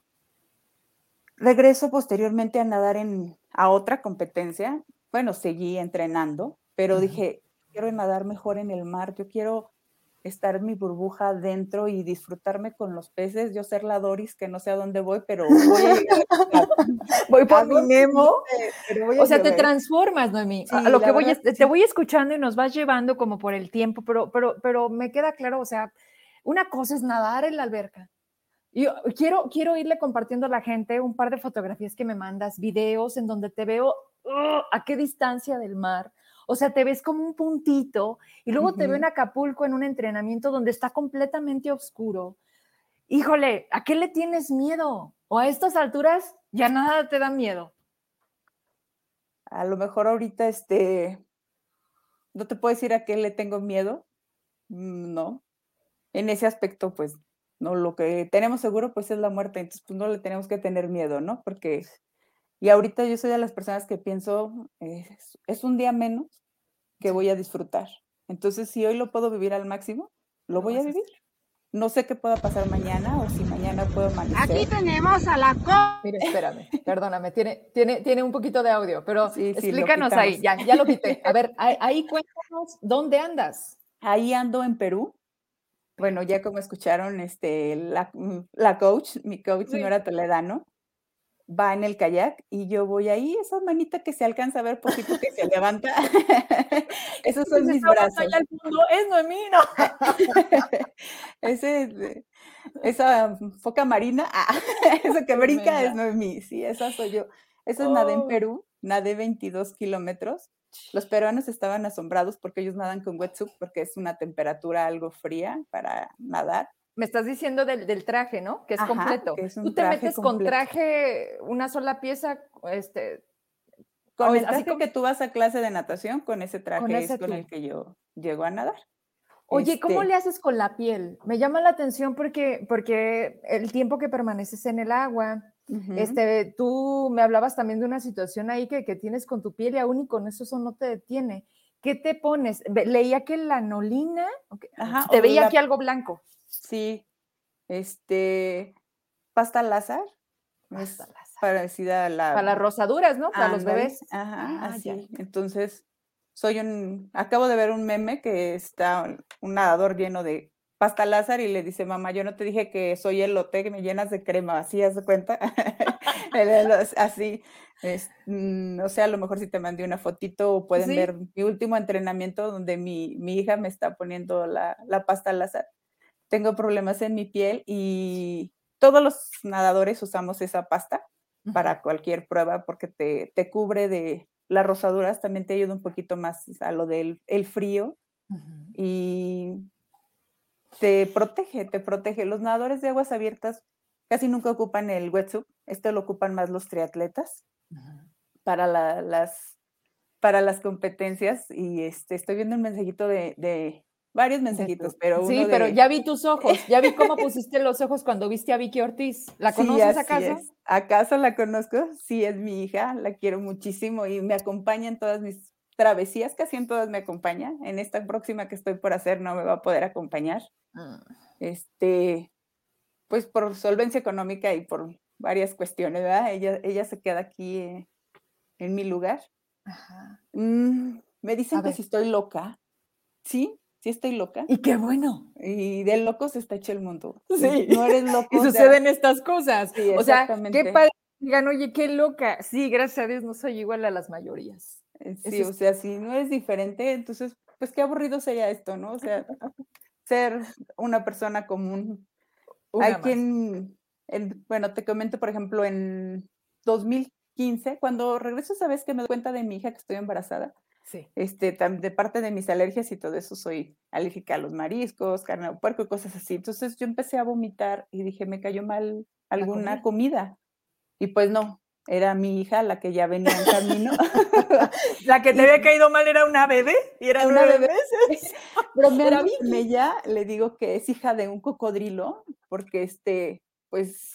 Regreso posteriormente a nadar en, a otra competencia. Bueno, seguí entrenando, pero dije, quiero nadar mejor en el mar, yo quiero estar en mi burbuja dentro y disfrutarme con los peces, yo ser la Doris que no sé a dónde voy, pero voy a *laughs* voy por mi Nemo. o sea, te transformas, Noemí. a lo que voy te voy escuchando y nos vas llevando como por el tiempo, pero pero pero me queda claro, o sea, Una cosa es nadar en la alberca. Yo quiero, quiero irle compartiendo a la gente un par de fotografías que me mandas, videos en donde te veo ¡uh! a qué distancia del mar. O sea, te ves como un puntito y luego te veo en Acapulco en un entrenamiento donde está completamente oscuro. Híjole, ¿a qué le tienes miedo? O a estas alturas ya nada te da miedo. A lo mejor ahorita este, no te puedo decir a qué le tengo miedo, mm, no. En ese aspecto, pues, no, lo que tenemos seguro, pues, es la muerte, entonces, pues, no le tenemos que tener miedo, ¿no? Porque, y ahorita yo soy de las personas que pienso, es, es un día menos que voy a disfrutar. Entonces, si hoy lo puedo vivir al máximo, lo voy a vivir. No sé qué pueda pasar mañana o si mañana puedo amanecer. Aquí tenemos a la co. Mire, espérame, perdóname, tiene, tiene, tiene un poquito de audio, pero explícanos ahí, ya, ya lo quité. A ver, ahí, *laughs* cuéntanos, ¿dónde andas? Ahí ando en Perú. Bueno, ya como escucharon, este, la, la coach, mi coach, señora Toledano, va en el kayak y yo voy ahí, esa manita que se alcanza a ver poquito que se *laughs* levanta. *laughs* Esos son mis brazos. es Noemí, no. *laughs* Ese, esa foca marina, ah, eso que brinca es Noemí, sí, esa soy yo. Eso es nada en oh. Perú, nadé 22 kilómetros. Los peruanos estaban asombrados porque ellos nadan con wetsuit porque es una temperatura algo fría para nadar me estás diciendo del, traje, ¿no? Que es completo. Tú te metes con traje, una sola pieza, este. Con el traje que tú vas a clase de natación, con ese traje es con el que yo llego a nadar. Oye, ¿cómo este le haces con la piel? Me llama la atención porque, porque el tiempo que permaneces en el agua, este, tú me hablabas también de una situación ahí que, que, tienes con tu piel y aún y con eso eso no te detiene. ¿Qué te pones? Leía que la anolina, te veía aquí algo blanco. Sí, este, pasta Lázar. Pasta Lázar. Parecida a la... Para las rosaduras, ¿no? Para los bebés. Ajá, ah, así. Entonces, soy un, acabo de ver un meme que está un nadador lleno de pasta Lázar y le dice, mamá, yo no te dije que soy elote, que me llenas de crema, así, ¿haz de cuenta? *laughs* así, es, mm, o sea, a lo mejor si te mandé una fotito o pueden ver mi último entrenamiento donde mi, mi hija me está poniendo la, la pasta Lázar tengo problemas en mi piel y todos los nadadores usamos esa pasta para cualquier prueba porque te, te, cubre de las rosaduras, también te ayuda un poquito más a lo del el frío y te protege, te protege. Los nadadores de aguas abiertas casi nunca ocupan el wetsuit, este lo ocupan más los triatletas para las para las competencias y este estoy viendo un mensajito de, de varios mensajitos, pero Sí, pero ya vi tus ojos, ya vi cómo pusiste los ojos cuando viste a Vicky Ortiz. ¿La conoces acaso? ¿Acaso la conozco? Sí, es mi hija, la quiero muchísimo y me acompaña en todas mis travesías, casi en todas me acompaña. En esta próxima que estoy por hacer no me va a poder acompañar. Ah. Este, pues por solvencia económica y por varias cuestiones, ¿verdad? Ella, ella se queda aquí eh, en mi lugar. Ajá. Mm, me dicen que si estoy loca. Sí, sí estoy loca. Y qué bueno. Y de locos está hecho el mundo. *laughs* Sí. No eres loco. y suceden estas cosas. Sí, o sea, qué padre digan, oye, qué loca. Sí, gracias a Dios no soy igual a las mayorías. Eh, sí, o sea, si no es diferente, entonces, pues qué aburrido sería esto, ¿no? O sea, ser una persona común. Hay quien, bueno, te comento, por ejemplo, en 2015, cuando regreso, sabes que me doy cuenta de mi hija que estoy embarazada. Este, de parte de mis alergias y todo eso, soy alérgica a los mariscos, carne de puerco y cosas así. Entonces yo empecé a vomitar y dije, me cayó mal alguna comida. Y pues no, era mi hija la que ya venía en camino. *laughs* *laughs* la que te había caído mal era una bebé y era una bebé. *laughs* Pero me ella le digo que es hija de un cocodrilo, porque este, pues,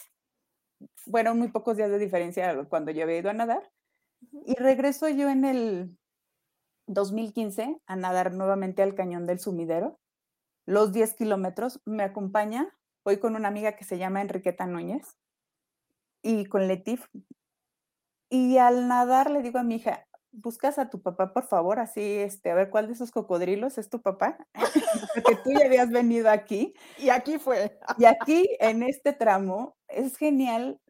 fueron muy pocos días de diferencia cuando yo había ido a nadar. Y regreso yo en el 2015 a nadar nuevamente al cañón del sumidero. Los 10 kilómetros me acompaña, voy con una amiga que se llama Enriqueta Núñez y con Letif. Y al nadar le digo a mi hija, buscas a tu papá, por favor, así, este, a ver cuál de esos cocodrilos es tu papá, *laughs* porque *laughs* tú ya habías venido aquí. Y aquí fue. Y aquí, en este tramo, es genial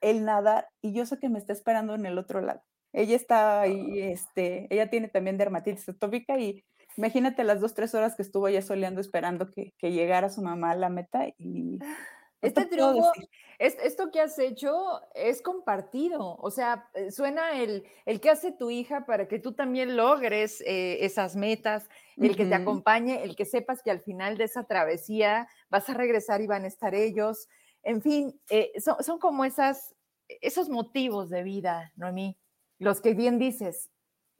el nadar y yo sé que me está esperando en el otro lado. Ella está ahí, este, ella tiene también dermatitis atópica y Imagínate las dos, tres horas que estuvo ya soleando esperando que, que llegara su mamá a la meta y *sighs* este triunfo, esto que has hecho es compartido, o sea, eh, suena el, el que hace tu hija para que tú también logres eh, esas metas, el que te acompañe, el que sepas que al final de esa travesía vas a regresar y van a estar ellos. En fin, eh, son, son, como esas, esos motivos de vida, Noemí, los que bien dices,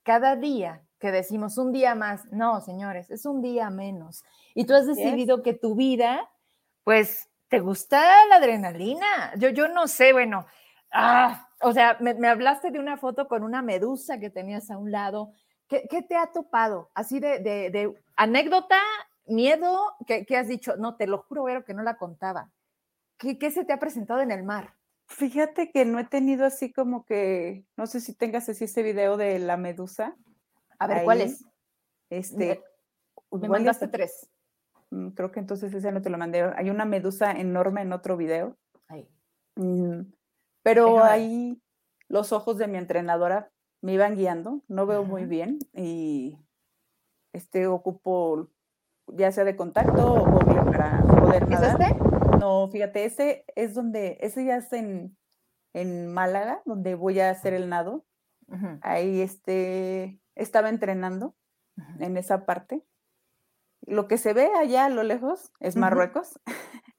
cada día que decimos un día más, no, señores, es un día menos. Y tú has decidido que tu vida, pues, ¿te gusta la adrenalina? Yo, yo no sé, bueno, ah, o sea, me, hablaste de una foto con una medusa que tenías a un lado. ¿Qué, te ha topado? Así de, de, anécdota, miedo, ¿qué, has dicho? No, te lo juro, Vero, que no la contaba. ¿Qué, ¿Qué se te ha presentado en el mar? Fíjate que no he tenido así como que, no sé si tengas así ese video de la medusa. A ver, ¿cuál es? Este, me mandaste tres. Mm, creo que entonces ese no te lo mandé. Hay una medusa enorme en otro video. Mm, pero ahí los ojos de mi entrenadora me iban guiando, no veo muy bien y este ocupo ya sea de contacto o para poder nadar. ¿Es este? No, fíjate, ese es donde, ese ya es en, en Málaga, donde voy a hacer el nado. Ahí este, estaba entrenando en esa parte lo que se ve allá a lo lejos es Marruecos. *laughs*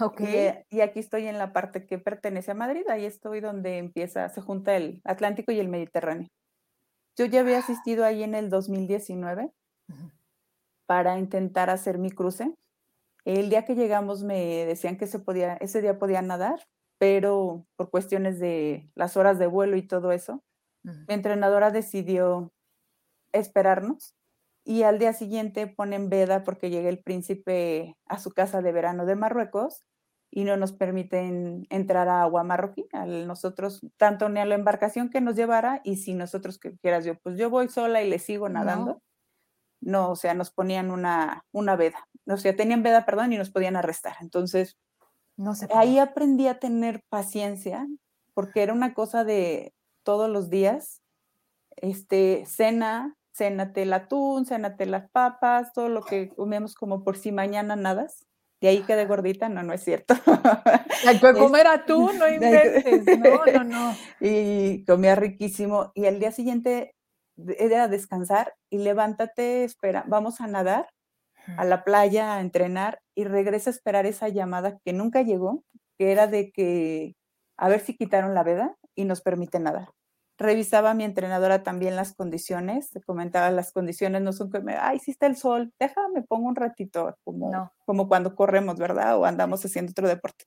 Ok. y, aquí estoy en la parte que pertenece a Madrid, ahí estoy donde empieza, se junta el Atlántico y el Mediterráneo. Yo ya había asistido ahí en el 2019 para intentar hacer mi cruce. El día que llegamos me decían que se podía, ese día podía nadar, pero por cuestiones de las horas de vuelo y todo eso, mi entrenadora decidió esperarnos y al día siguiente ponen veda porque llega el príncipe a su casa de verano de Marruecos y no nos permiten entrar a agua marroquí. A nosotros, tanto ni a la embarcación que nos llevara y si nosotros que quieras yo, pues yo voy sola y le sigo nadando. No, o sea, nos ponían una, una veda. O sea, tenían veda, perdón, y nos podían arrestar. Entonces, no ahí aprendí a tener paciencia porque era una cosa de todos los días, este, cena, cénate el atún, cénate las papas, todo lo que comemos como por si mañana nadas. De ahí quedé gordita, no, no es cierto. *laughs* Hay que comer atún, no *laughs* inventes, no, no, no. *laughs* Y comía riquísimo. Y el día siguiente era descansar y levántate, espera, vamos a nadar a la playa a entrenar y regresa a esperar esa llamada que nunca llegó, que era de que a ver si quitaron la veda y nos permite nadar revisaba mi entrenadora también las condiciones, te comentaba las condiciones, no son que me, ay, sí está el sol, déjame, pongo un ratito, como, como cuando corremos, ¿verdad? O andamos haciendo otro deporte.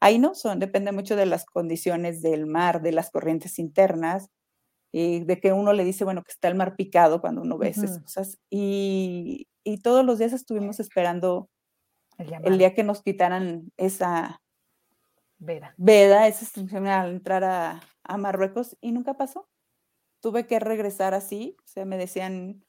Ahí no son, depende mucho de las condiciones del mar, de las corrientes internas, y de que uno le dice, bueno, que está el mar picado cuando uno ve esas cosas. Y, y, todos los días estuvimos esperando el, día que nos quitaran esa veda, veda esa instrucción al entrar a, a Marruecos y nunca pasó. Tuve que regresar así, o sea, me decían,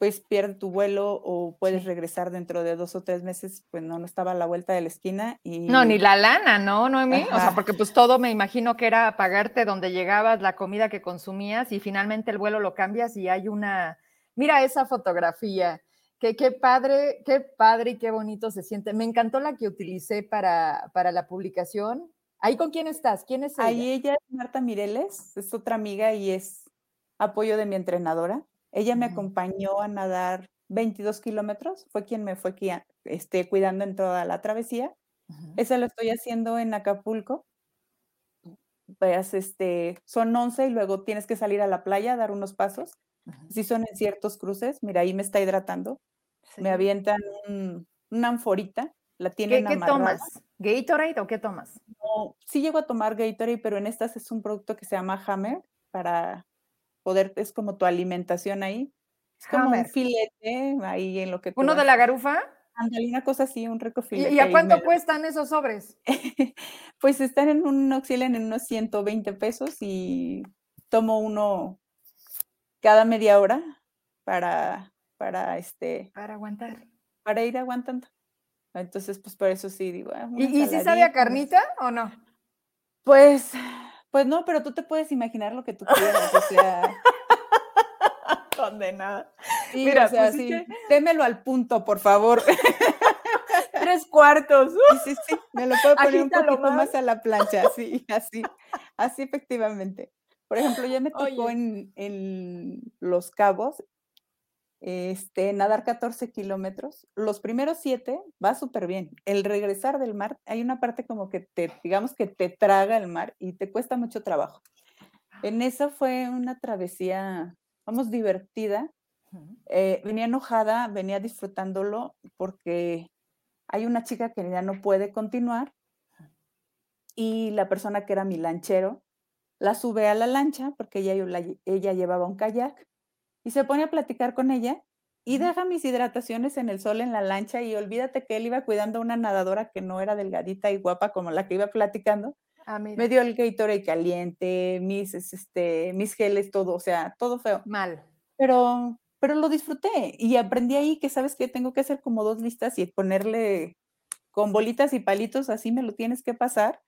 pues pierde tu vuelo o puedes regresar dentro de dos o tres meses, pues no, no estaba a la vuelta de la esquina. Y... No, ni la lana, ¿no, Noemí? O sea, porque pues todo me imagino que era pagarte donde llegabas, la comida que consumías y finalmente el vuelo lo cambias y hay una, mira esa fotografía. Qué, qué, padre, qué padre y qué bonito se siente. Me encantó la que utilicé para, para la publicación. ¿Ahí con quién estás? ¿Quién es ella? Ahí ella es Marta Mireles, es otra amiga y es apoyo de mi entrenadora. Ella me acompañó a nadar 22 kilómetros, fue quien me fue este, cuidando en toda la travesía. Esa lo estoy haciendo en Acapulco. Pues, este, son 11 y luego tienes que salir a la playa, dar unos pasos. Si son en ciertos cruces, mira, ahí me está hidratando. Me avientan una anforita la tienen ¿Qué, ¿qué tomas? ¿Gatorade o qué tomas? No, sí llego a tomar Gatorade, pero en estas es un producto que se llama Hammer para poder, es como tu alimentación ahí. Es como un filete ahí en lo que ¿Uno de la garufa? una cosa así, un rico filete. ¿Y, a cuánto cuestan esos sobres? *laughs* pues están en un auxilian en unos 120 pesos y tomo uno cada media hora para, para este... Para aguantar. Para ir aguantando. Entonces, pues por eso sí digo. Ah, ¿Y, ¿Y si sabía carnita o no? Pues, pues no, pero tú te puedes imaginar lo que tú quieras. O sea, *laughs* Condenada. Mira, o sea, pues sí, démelo al punto, por favor. *laughs* Tres cuartos. Sí, sí, sí. Me lo puedo poner un poquito más. a la plancha, así, así, así efectivamente. Por ejemplo, ya me tocó en, en, Los Cabos este, nadar 14 kilómetros. Los primeros siete va súper bien. El regresar del mar, hay una parte como que te, digamos que te traga el mar y te cuesta mucho trabajo. En esa fue una travesía, vamos, divertida. Eh, venía enojada, venía disfrutándolo porque hay una chica que ya no puede continuar y la persona que era mi lanchero la sube a la lancha porque ella, ella llevaba un kayak y se pone a platicar con ella y deja mis hidrataciones en el sol en la lancha y olvídate que él iba cuidando a una nadadora que no era delgadita y guapa como la que iba platicando. Ah, me dio el Gatorade caliente, mis, este, mis geles, todo, o sea, todo feo. Mal. Pero, pero lo disfruté y aprendí ahí que sabes que tengo que hacer como dos listas y ponerle con bolitas y palitos, así me lo tienes que pasar,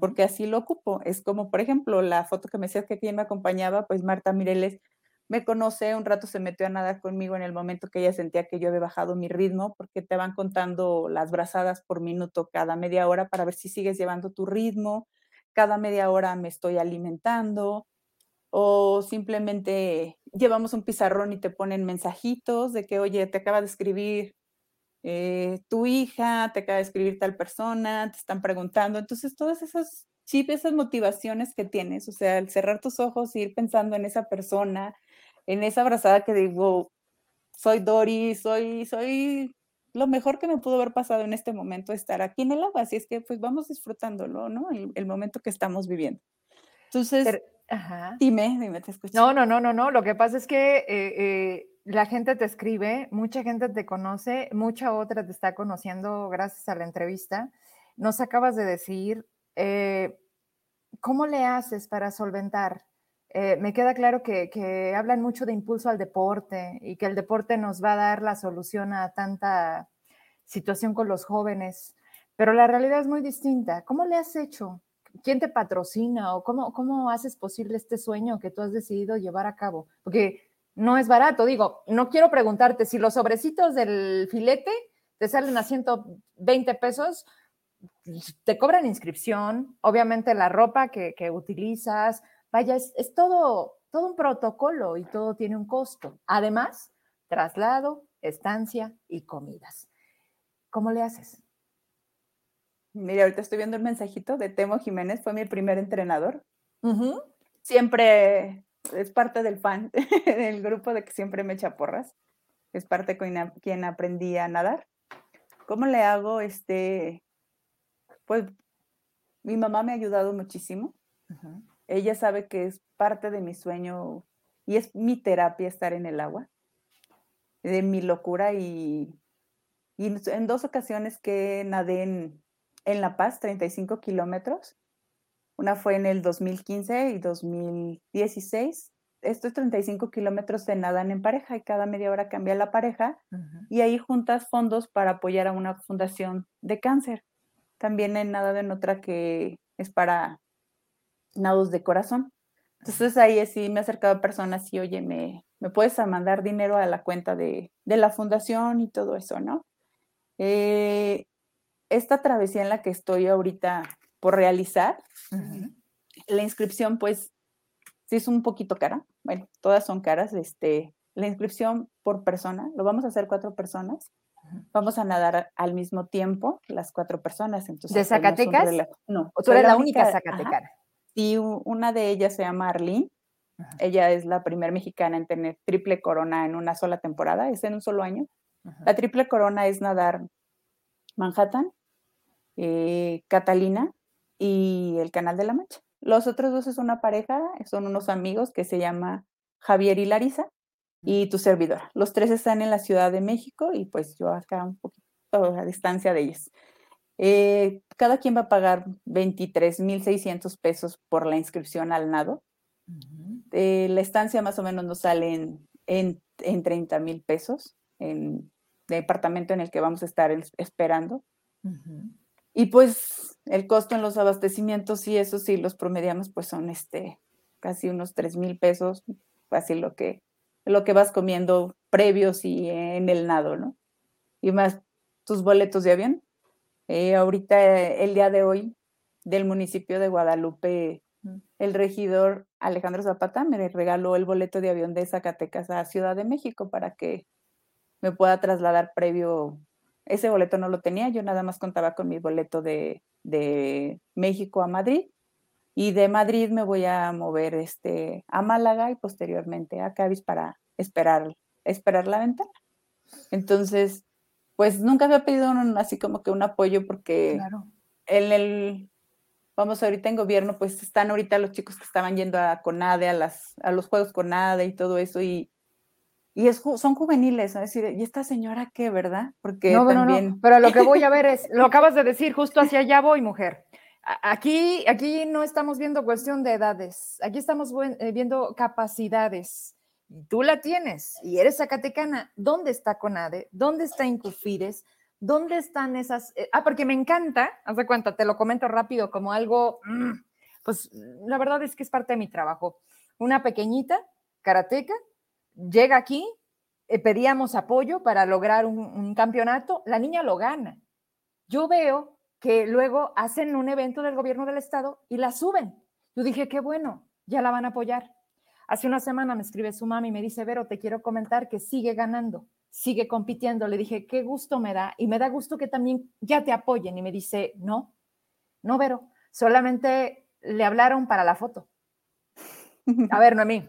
porque así lo ocupo. Es como, por ejemplo, la foto que me decías que quien me acompañaba, pues Marta Mireles me conoce, un rato se metió a nadar conmigo en el momento que ella sentía que yo había bajado mi ritmo, porque te van contando las brazadas por minuto cada media hora para ver si sigues llevando tu ritmo, cada media hora me estoy alimentando, o simplemente llevamos un pizarrón y te ponen mensajitos de que, oye, te acaba de escribir eh, tu hija, te acaba de escribir tal persona, te están preguntando. Entonces, todas esas chips, esas motivaciones que tienes, o sea, el cerrar tus ojos ir pensando en esa persona, en esa abrazada que digo, soy Dori, soy, soy lo mejor que me pudo haber pasado en este momento estar aquí en el agua, así es que pues vamos disfrutándolo, ¿no? El, momento que estamos viviendo. Entonces, dime, dime, te escucho. No, no, no, no, no, lo que pasa es que eh, eh, la gente te escribe, mucha gente te conoce, mucha otra te está conociendo gracias a la entrevista. Nos acabas de decir, eh, ¿cómo le haces para solventar eh, me queda claro que, hablan mucho de impulso al deporte y que el deporte nos va a dar la solución a tanta situación con los jóvenes, pero la realidad es muy distinta. ¿Cómo le has hecho? ¿Quién te patrocina o cómo, cómo haces posible este sueño que tú has decidido llevar a cabo? Porque no es barato, digo, no quiero preguntarte si los sobrecitos del filete te salen a 120 pesos, te cobran inscripción, obviamente la ropa que, que utilizas, Vaya, es, todo, todo un protocolo y todo tiene un costo. Además, traslado, estancia y comidas. ¿Cómo le haces? Mira, ahorita estoy viendo el mensajito de Temo Jiménez, fue mi primer entrenador. Siempre es parte del fan, *laughs* del grupo de que siempre me echa porras. Es parte con quien aprendí a nadar. ¿Cómo le hago? Este, pues mi mamá me ha ayudado muchísimo. Ella sabe que es parte de mi sueño y es mi terapia estar en el agua, de mi locura y, en dos ocasiones que nadé en, La Paz, 35 kilómetros. Una fue en el 2015 y 2016. Estos 35 kilómetros se nadan en pareja y cada media hora cambia la pareja y ahí juntas fondos para apoyar a una fundación de cáncer. También he nadado en otra que es para nados de corazón. Entonces ahí sí me he acercado a personas y, oye, me, me puedes mandar dinero a la cuenta de, la fundación y todo eso, ¿no? Eh, esta travesía en la que estoy ahorita por realizar, la inscripción pues sí es un poquito cara, bueno, todas son caras, este, la inscripción por persona, lo vamos a hacer cuatro personas, vamos a nadar al mismo tiempo las cuatro personas. Entonces, ¿De Zacatecas? No. ¿O tú eres la única, Zacatecana? Una de ellas se llama Arlene. Ella es la primera mexicana en tener triple corona en una sola temporada, es en un solo año. La triple corona es nadar Manhattan, eh, Catalina y el Canal de la Mancha. Los otros dos es una pareja, son unos amigos que se llama Javier y Larisa y tu servidora. Los tres están en la Ciudad de México y pues yo acá un poquito a distancia de ellos. Eh, cada quien va a pagar 23.600 pesos por la inscripción al nado. Eh, la estancia más o menos nos sale en, en, en 30 mil pesos en el departamento en el que vamos a estar esperando. Y pues el costo en los abastecimientos y eso sí los promediamos pues son este casi unos 3 mil pesos, casi lo que lo que vas comiendo previos y en el nado, ¿no? Y más tus boletos de avión. Eh, ahorita, el día de hoy, del municipio de Guadalupe, el regidor Alejandro Zapata me regaló el boleto de avión de Zacatecas a Ciudad de México para que me pueda trasladar previo. Ese boleto no lo tenía, yo nada más contaba con mi boleto de, de México a Madrid y de Madrid me voy a mover este, a Málaga y posteriormente a Cádiz para esperar, esperar la ventana. Entonces, pues nunca había pedido así como que un apoyo porque en el, vamos, ahorita en gobierno, pues están ahorita los chicos que estaban yendo a CONADE, a, las, a los juegos CONADE y todo eso, y, y es, son juveniles, es decir, ¿y esta señora qué, verdad? Porque no, también... No, pero lo que voy a ver es, *laughs* lo acabas de decir, justo hacia allá voy, mujer. Aquí, aquí no estamos viendo cuestión de edades, aquí estamos eh, viendo capacidades tú la tienes y eres zacatecana, ¿dónde está CONADE? ¿Dónde está Incufides? ¿Dónde están esas? Eh, ah, porque me encanta, haz de cuenta, te lo comento rápido como algo, mm, pues la verdad es que es parte de mi trabajo. Una pequeñita karateca llega aquí, eh, pedíamos apoyo para lograr un, un campeonato, la niña lo gana. Yo veo que luego hacen un evento del gobierno del estado y la suben. Yo dije, qué bueno, ya la van a apoyar. Hace una semana me escribe su mamá y me dice, Vero, te quiero comentar que sigue ganando, sigue compitiendo. Le dije, qué gusto me da y me da gusto que también ya te apoyen. Y me dice, no, no, Vero, solamente le hablaron para la foto. *laughs* A ver, Noemí.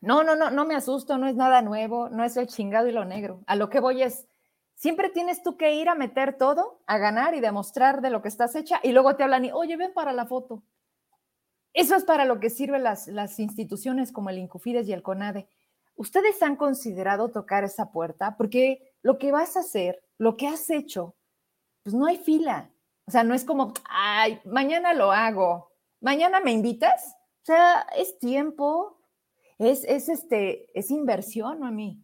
No, no, no, no me asusto, no es nada nuevo, no es el chingado y lo negro. A lo que voy es, siempre tienes tú que ir a meter todo, a ganar y demostrar de lo que estás hecha y luego te hablan y, oye, ven para la foto. Eso es para lo que sirven las, las instituciones como el Incufides y el CONADE. ¿Ustedes han considerado tocar esa puerta? Porque lo que vas a hacer, lo que has hecho, pues no hay fila. O sea, no es como, ay, mañana lo hago, mañana me invitas. O sea, es tiempo, es, es, este, es inversión, ¿no? A mí.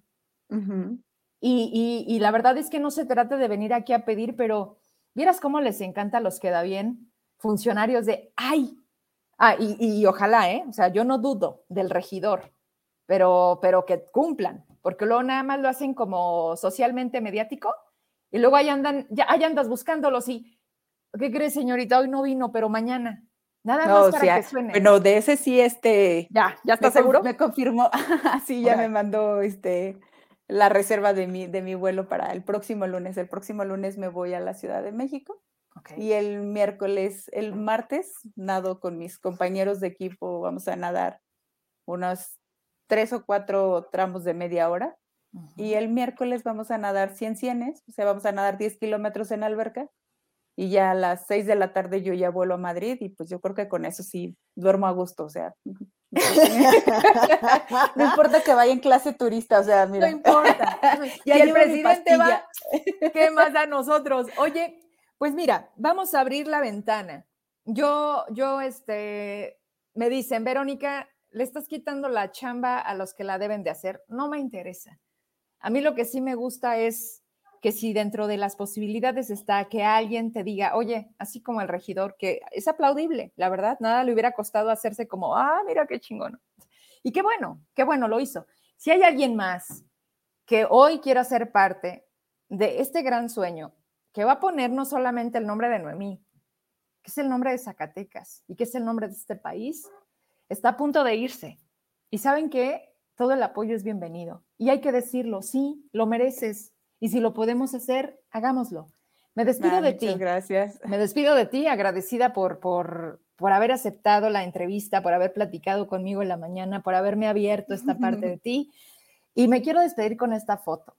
y, y, y, la verdad es que no se trata de venir aquí a pedir, pero vieras cómo les encanta a los que da bien, funcionarios de, ay, Ah, y, ojalá, ¿eh? O sea, yo no dudo del regidor, pero, pero que cumplan, porque luego nada más lo hacen como socialmente mediático y luego ahí andan, ya ahí andas buscándolos y, ¿qué crees, señorita? Hoy no vino, pero mañana. Nada más para que suene. Bueno, de ese sí, este. Ya, ya está seguro. Me confirmó, *laughs* sí, ya me mandó este la reserva de mi, de mi vuelo para el próximo lunes. El próximo lunes me voy a la Ciudad de México. Y el miércoles, el martes, nado con mis compañeros de equipo, vamos a nadar unos tres o cuatro tramos de media hora. Y el miércoles vamos a nadar 100 cienes, o sea, vamos a nadar 10 kilómetros en alberca. Y ya a las 6 de la tarde yo ya vuelo a Madrid y pues yo creo que con eso sí duermo a gusto, o sea. *laughs* no importa que vaya en clase turista, o sea, mira. No importa. *laughs* y el presidente va, ¿qué más a nosotros? Oye, pues mira, vamos a abrir la ventana. Yo, yo, este, me dicen, Verónica, le estás quitando la chamba a los que la deben de hacer. No me interesa. A mí lo que sí me gusta es que si dentro de las posibilidades está que alguien te diga, oye, así como el regidor, que es aplaudible, la verdad, nada le hubiera costado hacerse como, ah, mira qué chingón. Y qué bueno, qué bueno lo hizo. Si hay alguien más que hoy quiera ser parte de este gran sueño que va a poner no solamente el nombre de Noemí, que es el nombre de Zacatecas y que es el nombre de este país, está a punto de irse. Y saben que todo el apoyo es bienvenido. Y hay que decirlo, sí, lo mereces. Y si lo podemos hacer, hagámoslo. Me despido de ti. Gracias. Me despido de ti, agradecida por, por, por haber aceptado la entrevista, por haber platicado conmigo en la mañana, por haberme abierto esta parte de *laughs* ti. Y me quiero despedir con esta foto.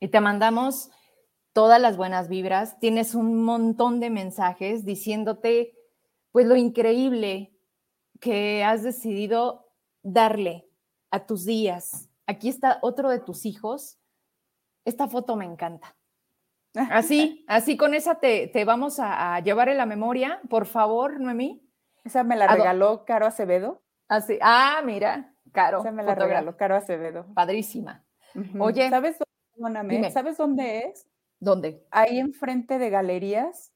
Y te mandamos todas las buenas vibras. Tienes un montón de mensajes diciéndote, pues, lo increíble que has decidido darle a tus días. Aquí está otro de tus hijos. Esta foto me encanta. Así, *laughs* así con esa te, te vamos a, llevar en la memoria, por favor, Noemí. Esa me la regaló Caro Acevedo. Así, ah, mira, Caro. Esa me la regaló Caro Acevedo. Padrísima. Oye, ¿sabes dónde es? ¿Dónde? Ahí enfrente de galerías,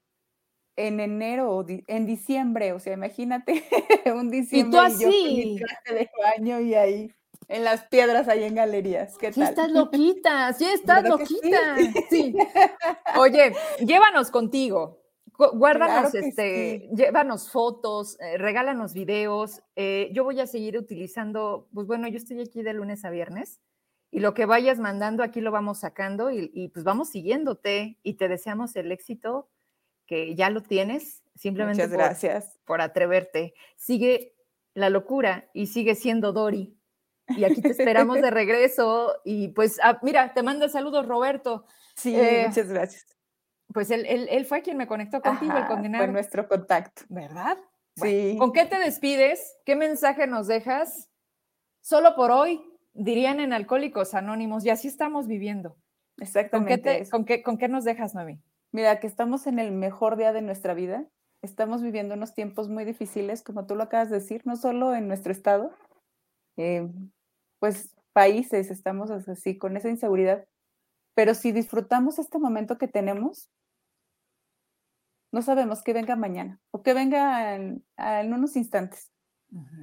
en enero o en diciembre, o sea, imagínate *laughs* un diciembre y tú así y yo con de baño y ahí en las piedras ahí en galerías. ¿Qué sí tal? estás *laughs* loquita, sí estás loquita. Sí? *laughs* Oye, llévanos contigo. Guárdanos, este, llévanos fotos, eh, regálanos videos. Eh, yo voy a seguir utilizando, pues bueno, yo estoy aquí de lunes a viernes y lo que vayas mandando aquí lo vamos sacando y, y pues vamos siguiéndote y te deseamos el éxito que ya lo tienes, simplemente Muchas gracias. por atreverte. Sigue la locura y sigue siendo Dori. Y aquí te esperamos de *laughs* regreso. Y pues, ah, mira, te mando saludos, Roberto. Sí, eh, muchas gracias. Pues él, él, fue quien me conectó contigo, el condenado. Fue nuestro contacto. ¿Verdad? sí. ¿Con qué te despides? ¿Qué mensaje nos dejas? Solo por hoy, dirían en Alcohólicos Anónimos, y así estamos viviendo. Exactamente. ¿Con qué, con qué, nos dejas, Noemi? Mira, que estamos en el mejor día de nuestra vida. Estamos viviendo unos tiempos muy difíciles, como tú lo acabas de decir, no solo en nuestro estado, eh, pues países estamos así con esa inseguridad. Pero si disfrutamos este momento que tenemos, no sabemos qué venga mañana o que venga en, unos instantes.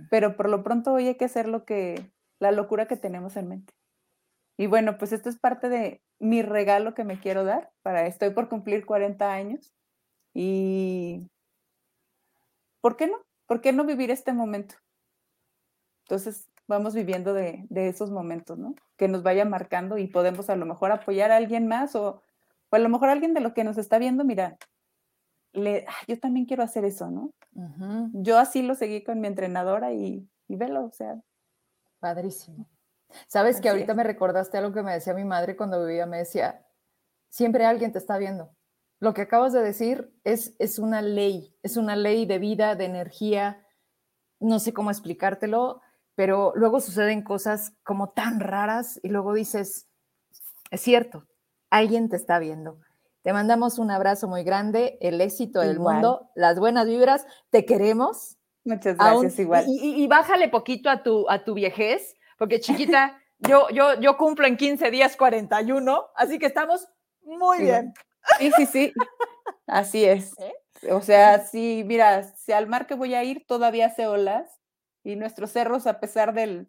Pero por lo pronto hoy hay que hacer lo que, la locura que tenemos en mente. Y bueno, pues esto es parte de mi regalo que me quiero dar para, estoy por cumplir 40 años y ¿por qué no? ¿Por qué no vivir este momento? Entonces, vamos viviendo de, esos momentos, ¿no? Que nos vaya marcando y podemos a lo mejor apoyar a alguien más o, o a lo mejor alguien de lo que nos está viendo, mira, le, ah, yo también quiero hacer eso, ¿no? Yo así lo seguí con mi entrenadora y, y velo, o sea. Padrísimo. Sabes que ahorita me recordaste algo que me decía mi madre cuando vivía, me decía, siempre alguien te está viendo. Lo que acabas de decir es, es una ley, es una ley de vida, de energía, no sé cómo explicártelo, pero luego suceden cosas como tan raras y luego dices, es cierto, alguien te está viendo. Te mandamos un abrazo muy grande, el éxito del mundo, las buenas vibras, te queremos. Muchas gracias, igual. Y, y, bájale poquito a tu, a tu viejez, porque *laughs* chiquita, yo, yo, yo cumplo en 15 días 41, así que estamos muy bien. Sí, sí, sí. Así es. ¿Eh? O sea, sí, mira, si al mar que voy a ir todavía hace olas y nuestros cerros, a pesar del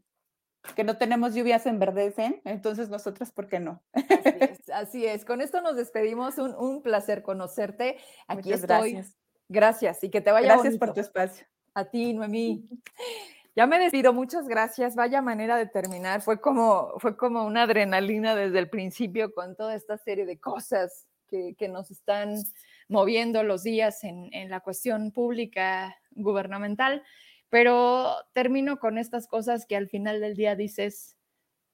que no tenemos lluvias, enverdecen, entonces nosotros, ¿por qué no? Así *laughs* es, así es. Con esto nos despedimos. Un, un placer conocerte. Aquí estoy. Gracias. gracias. y que te vaya Gracias por tu espacio. A ti, Noemí. *laughs* Ya me despido, muchas gracias. Vaya manera de terminar. Fue como, fue como una adrenalina desde el principio con toda esta serie de cosas que, que nos están moviendo los días en, en, la cuestión pública gubernamental. Pero termino con estas cosas que al final del día dices,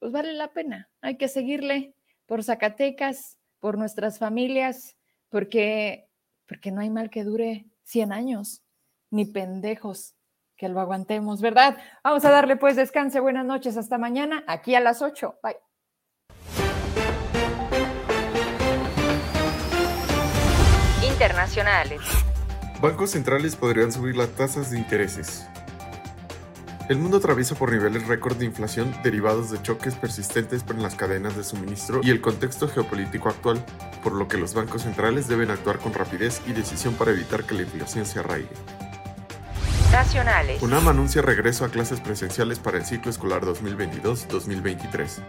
pues vale la pena, hay que seguirle por Zacatecas, por nuestras familias, porque, porque no hay mal que dure 100 años, ni pendejos que lo aguantemos, ¿verdad? Vamos a darle pues descanse, buenas noches, hasta mañana, aquí a las 8. Bye. Internacionales. Bancos centrales podrían subir las tasas de intereses. El mundo atraviesa por niveles récord de inflación derivados de choques persistentes en las cadenas de suministro y el contexto geopolítico actual, por lo que los bancos centrales deben actuar con rapidez y decisión para evitar que la inflación se arraigue nacionales. UNAM anuncia regreso a clases presenciales para el ciclo escolar 2022-2023.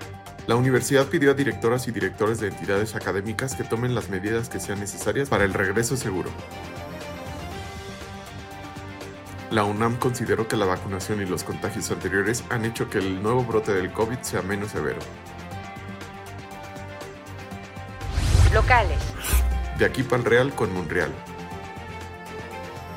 La universidad pidió a directoras y directores de entidades académicas que tomen las medidas que sean necesarias para el regreso seguro. La UNAM consideró que la vacunación y los contagios anteriores han hecho que el nuevo brote del COVID sea menos severo. Locales. De aquí para el Real con Monreal.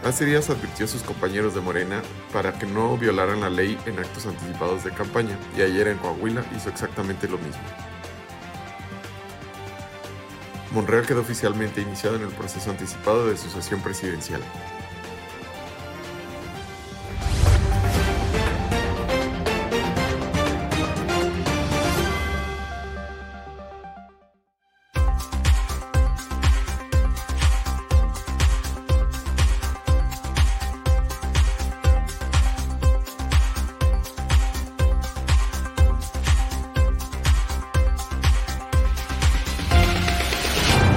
Hace días advirtió a sus compañeros de Morena para que no violaran la ley en actos anticipados de campaña y ayer en Coahuila hizo exactamente lo mismo. Monreal quedó oficialmente iniciado en el proceso anticipado de sucesión presidencial.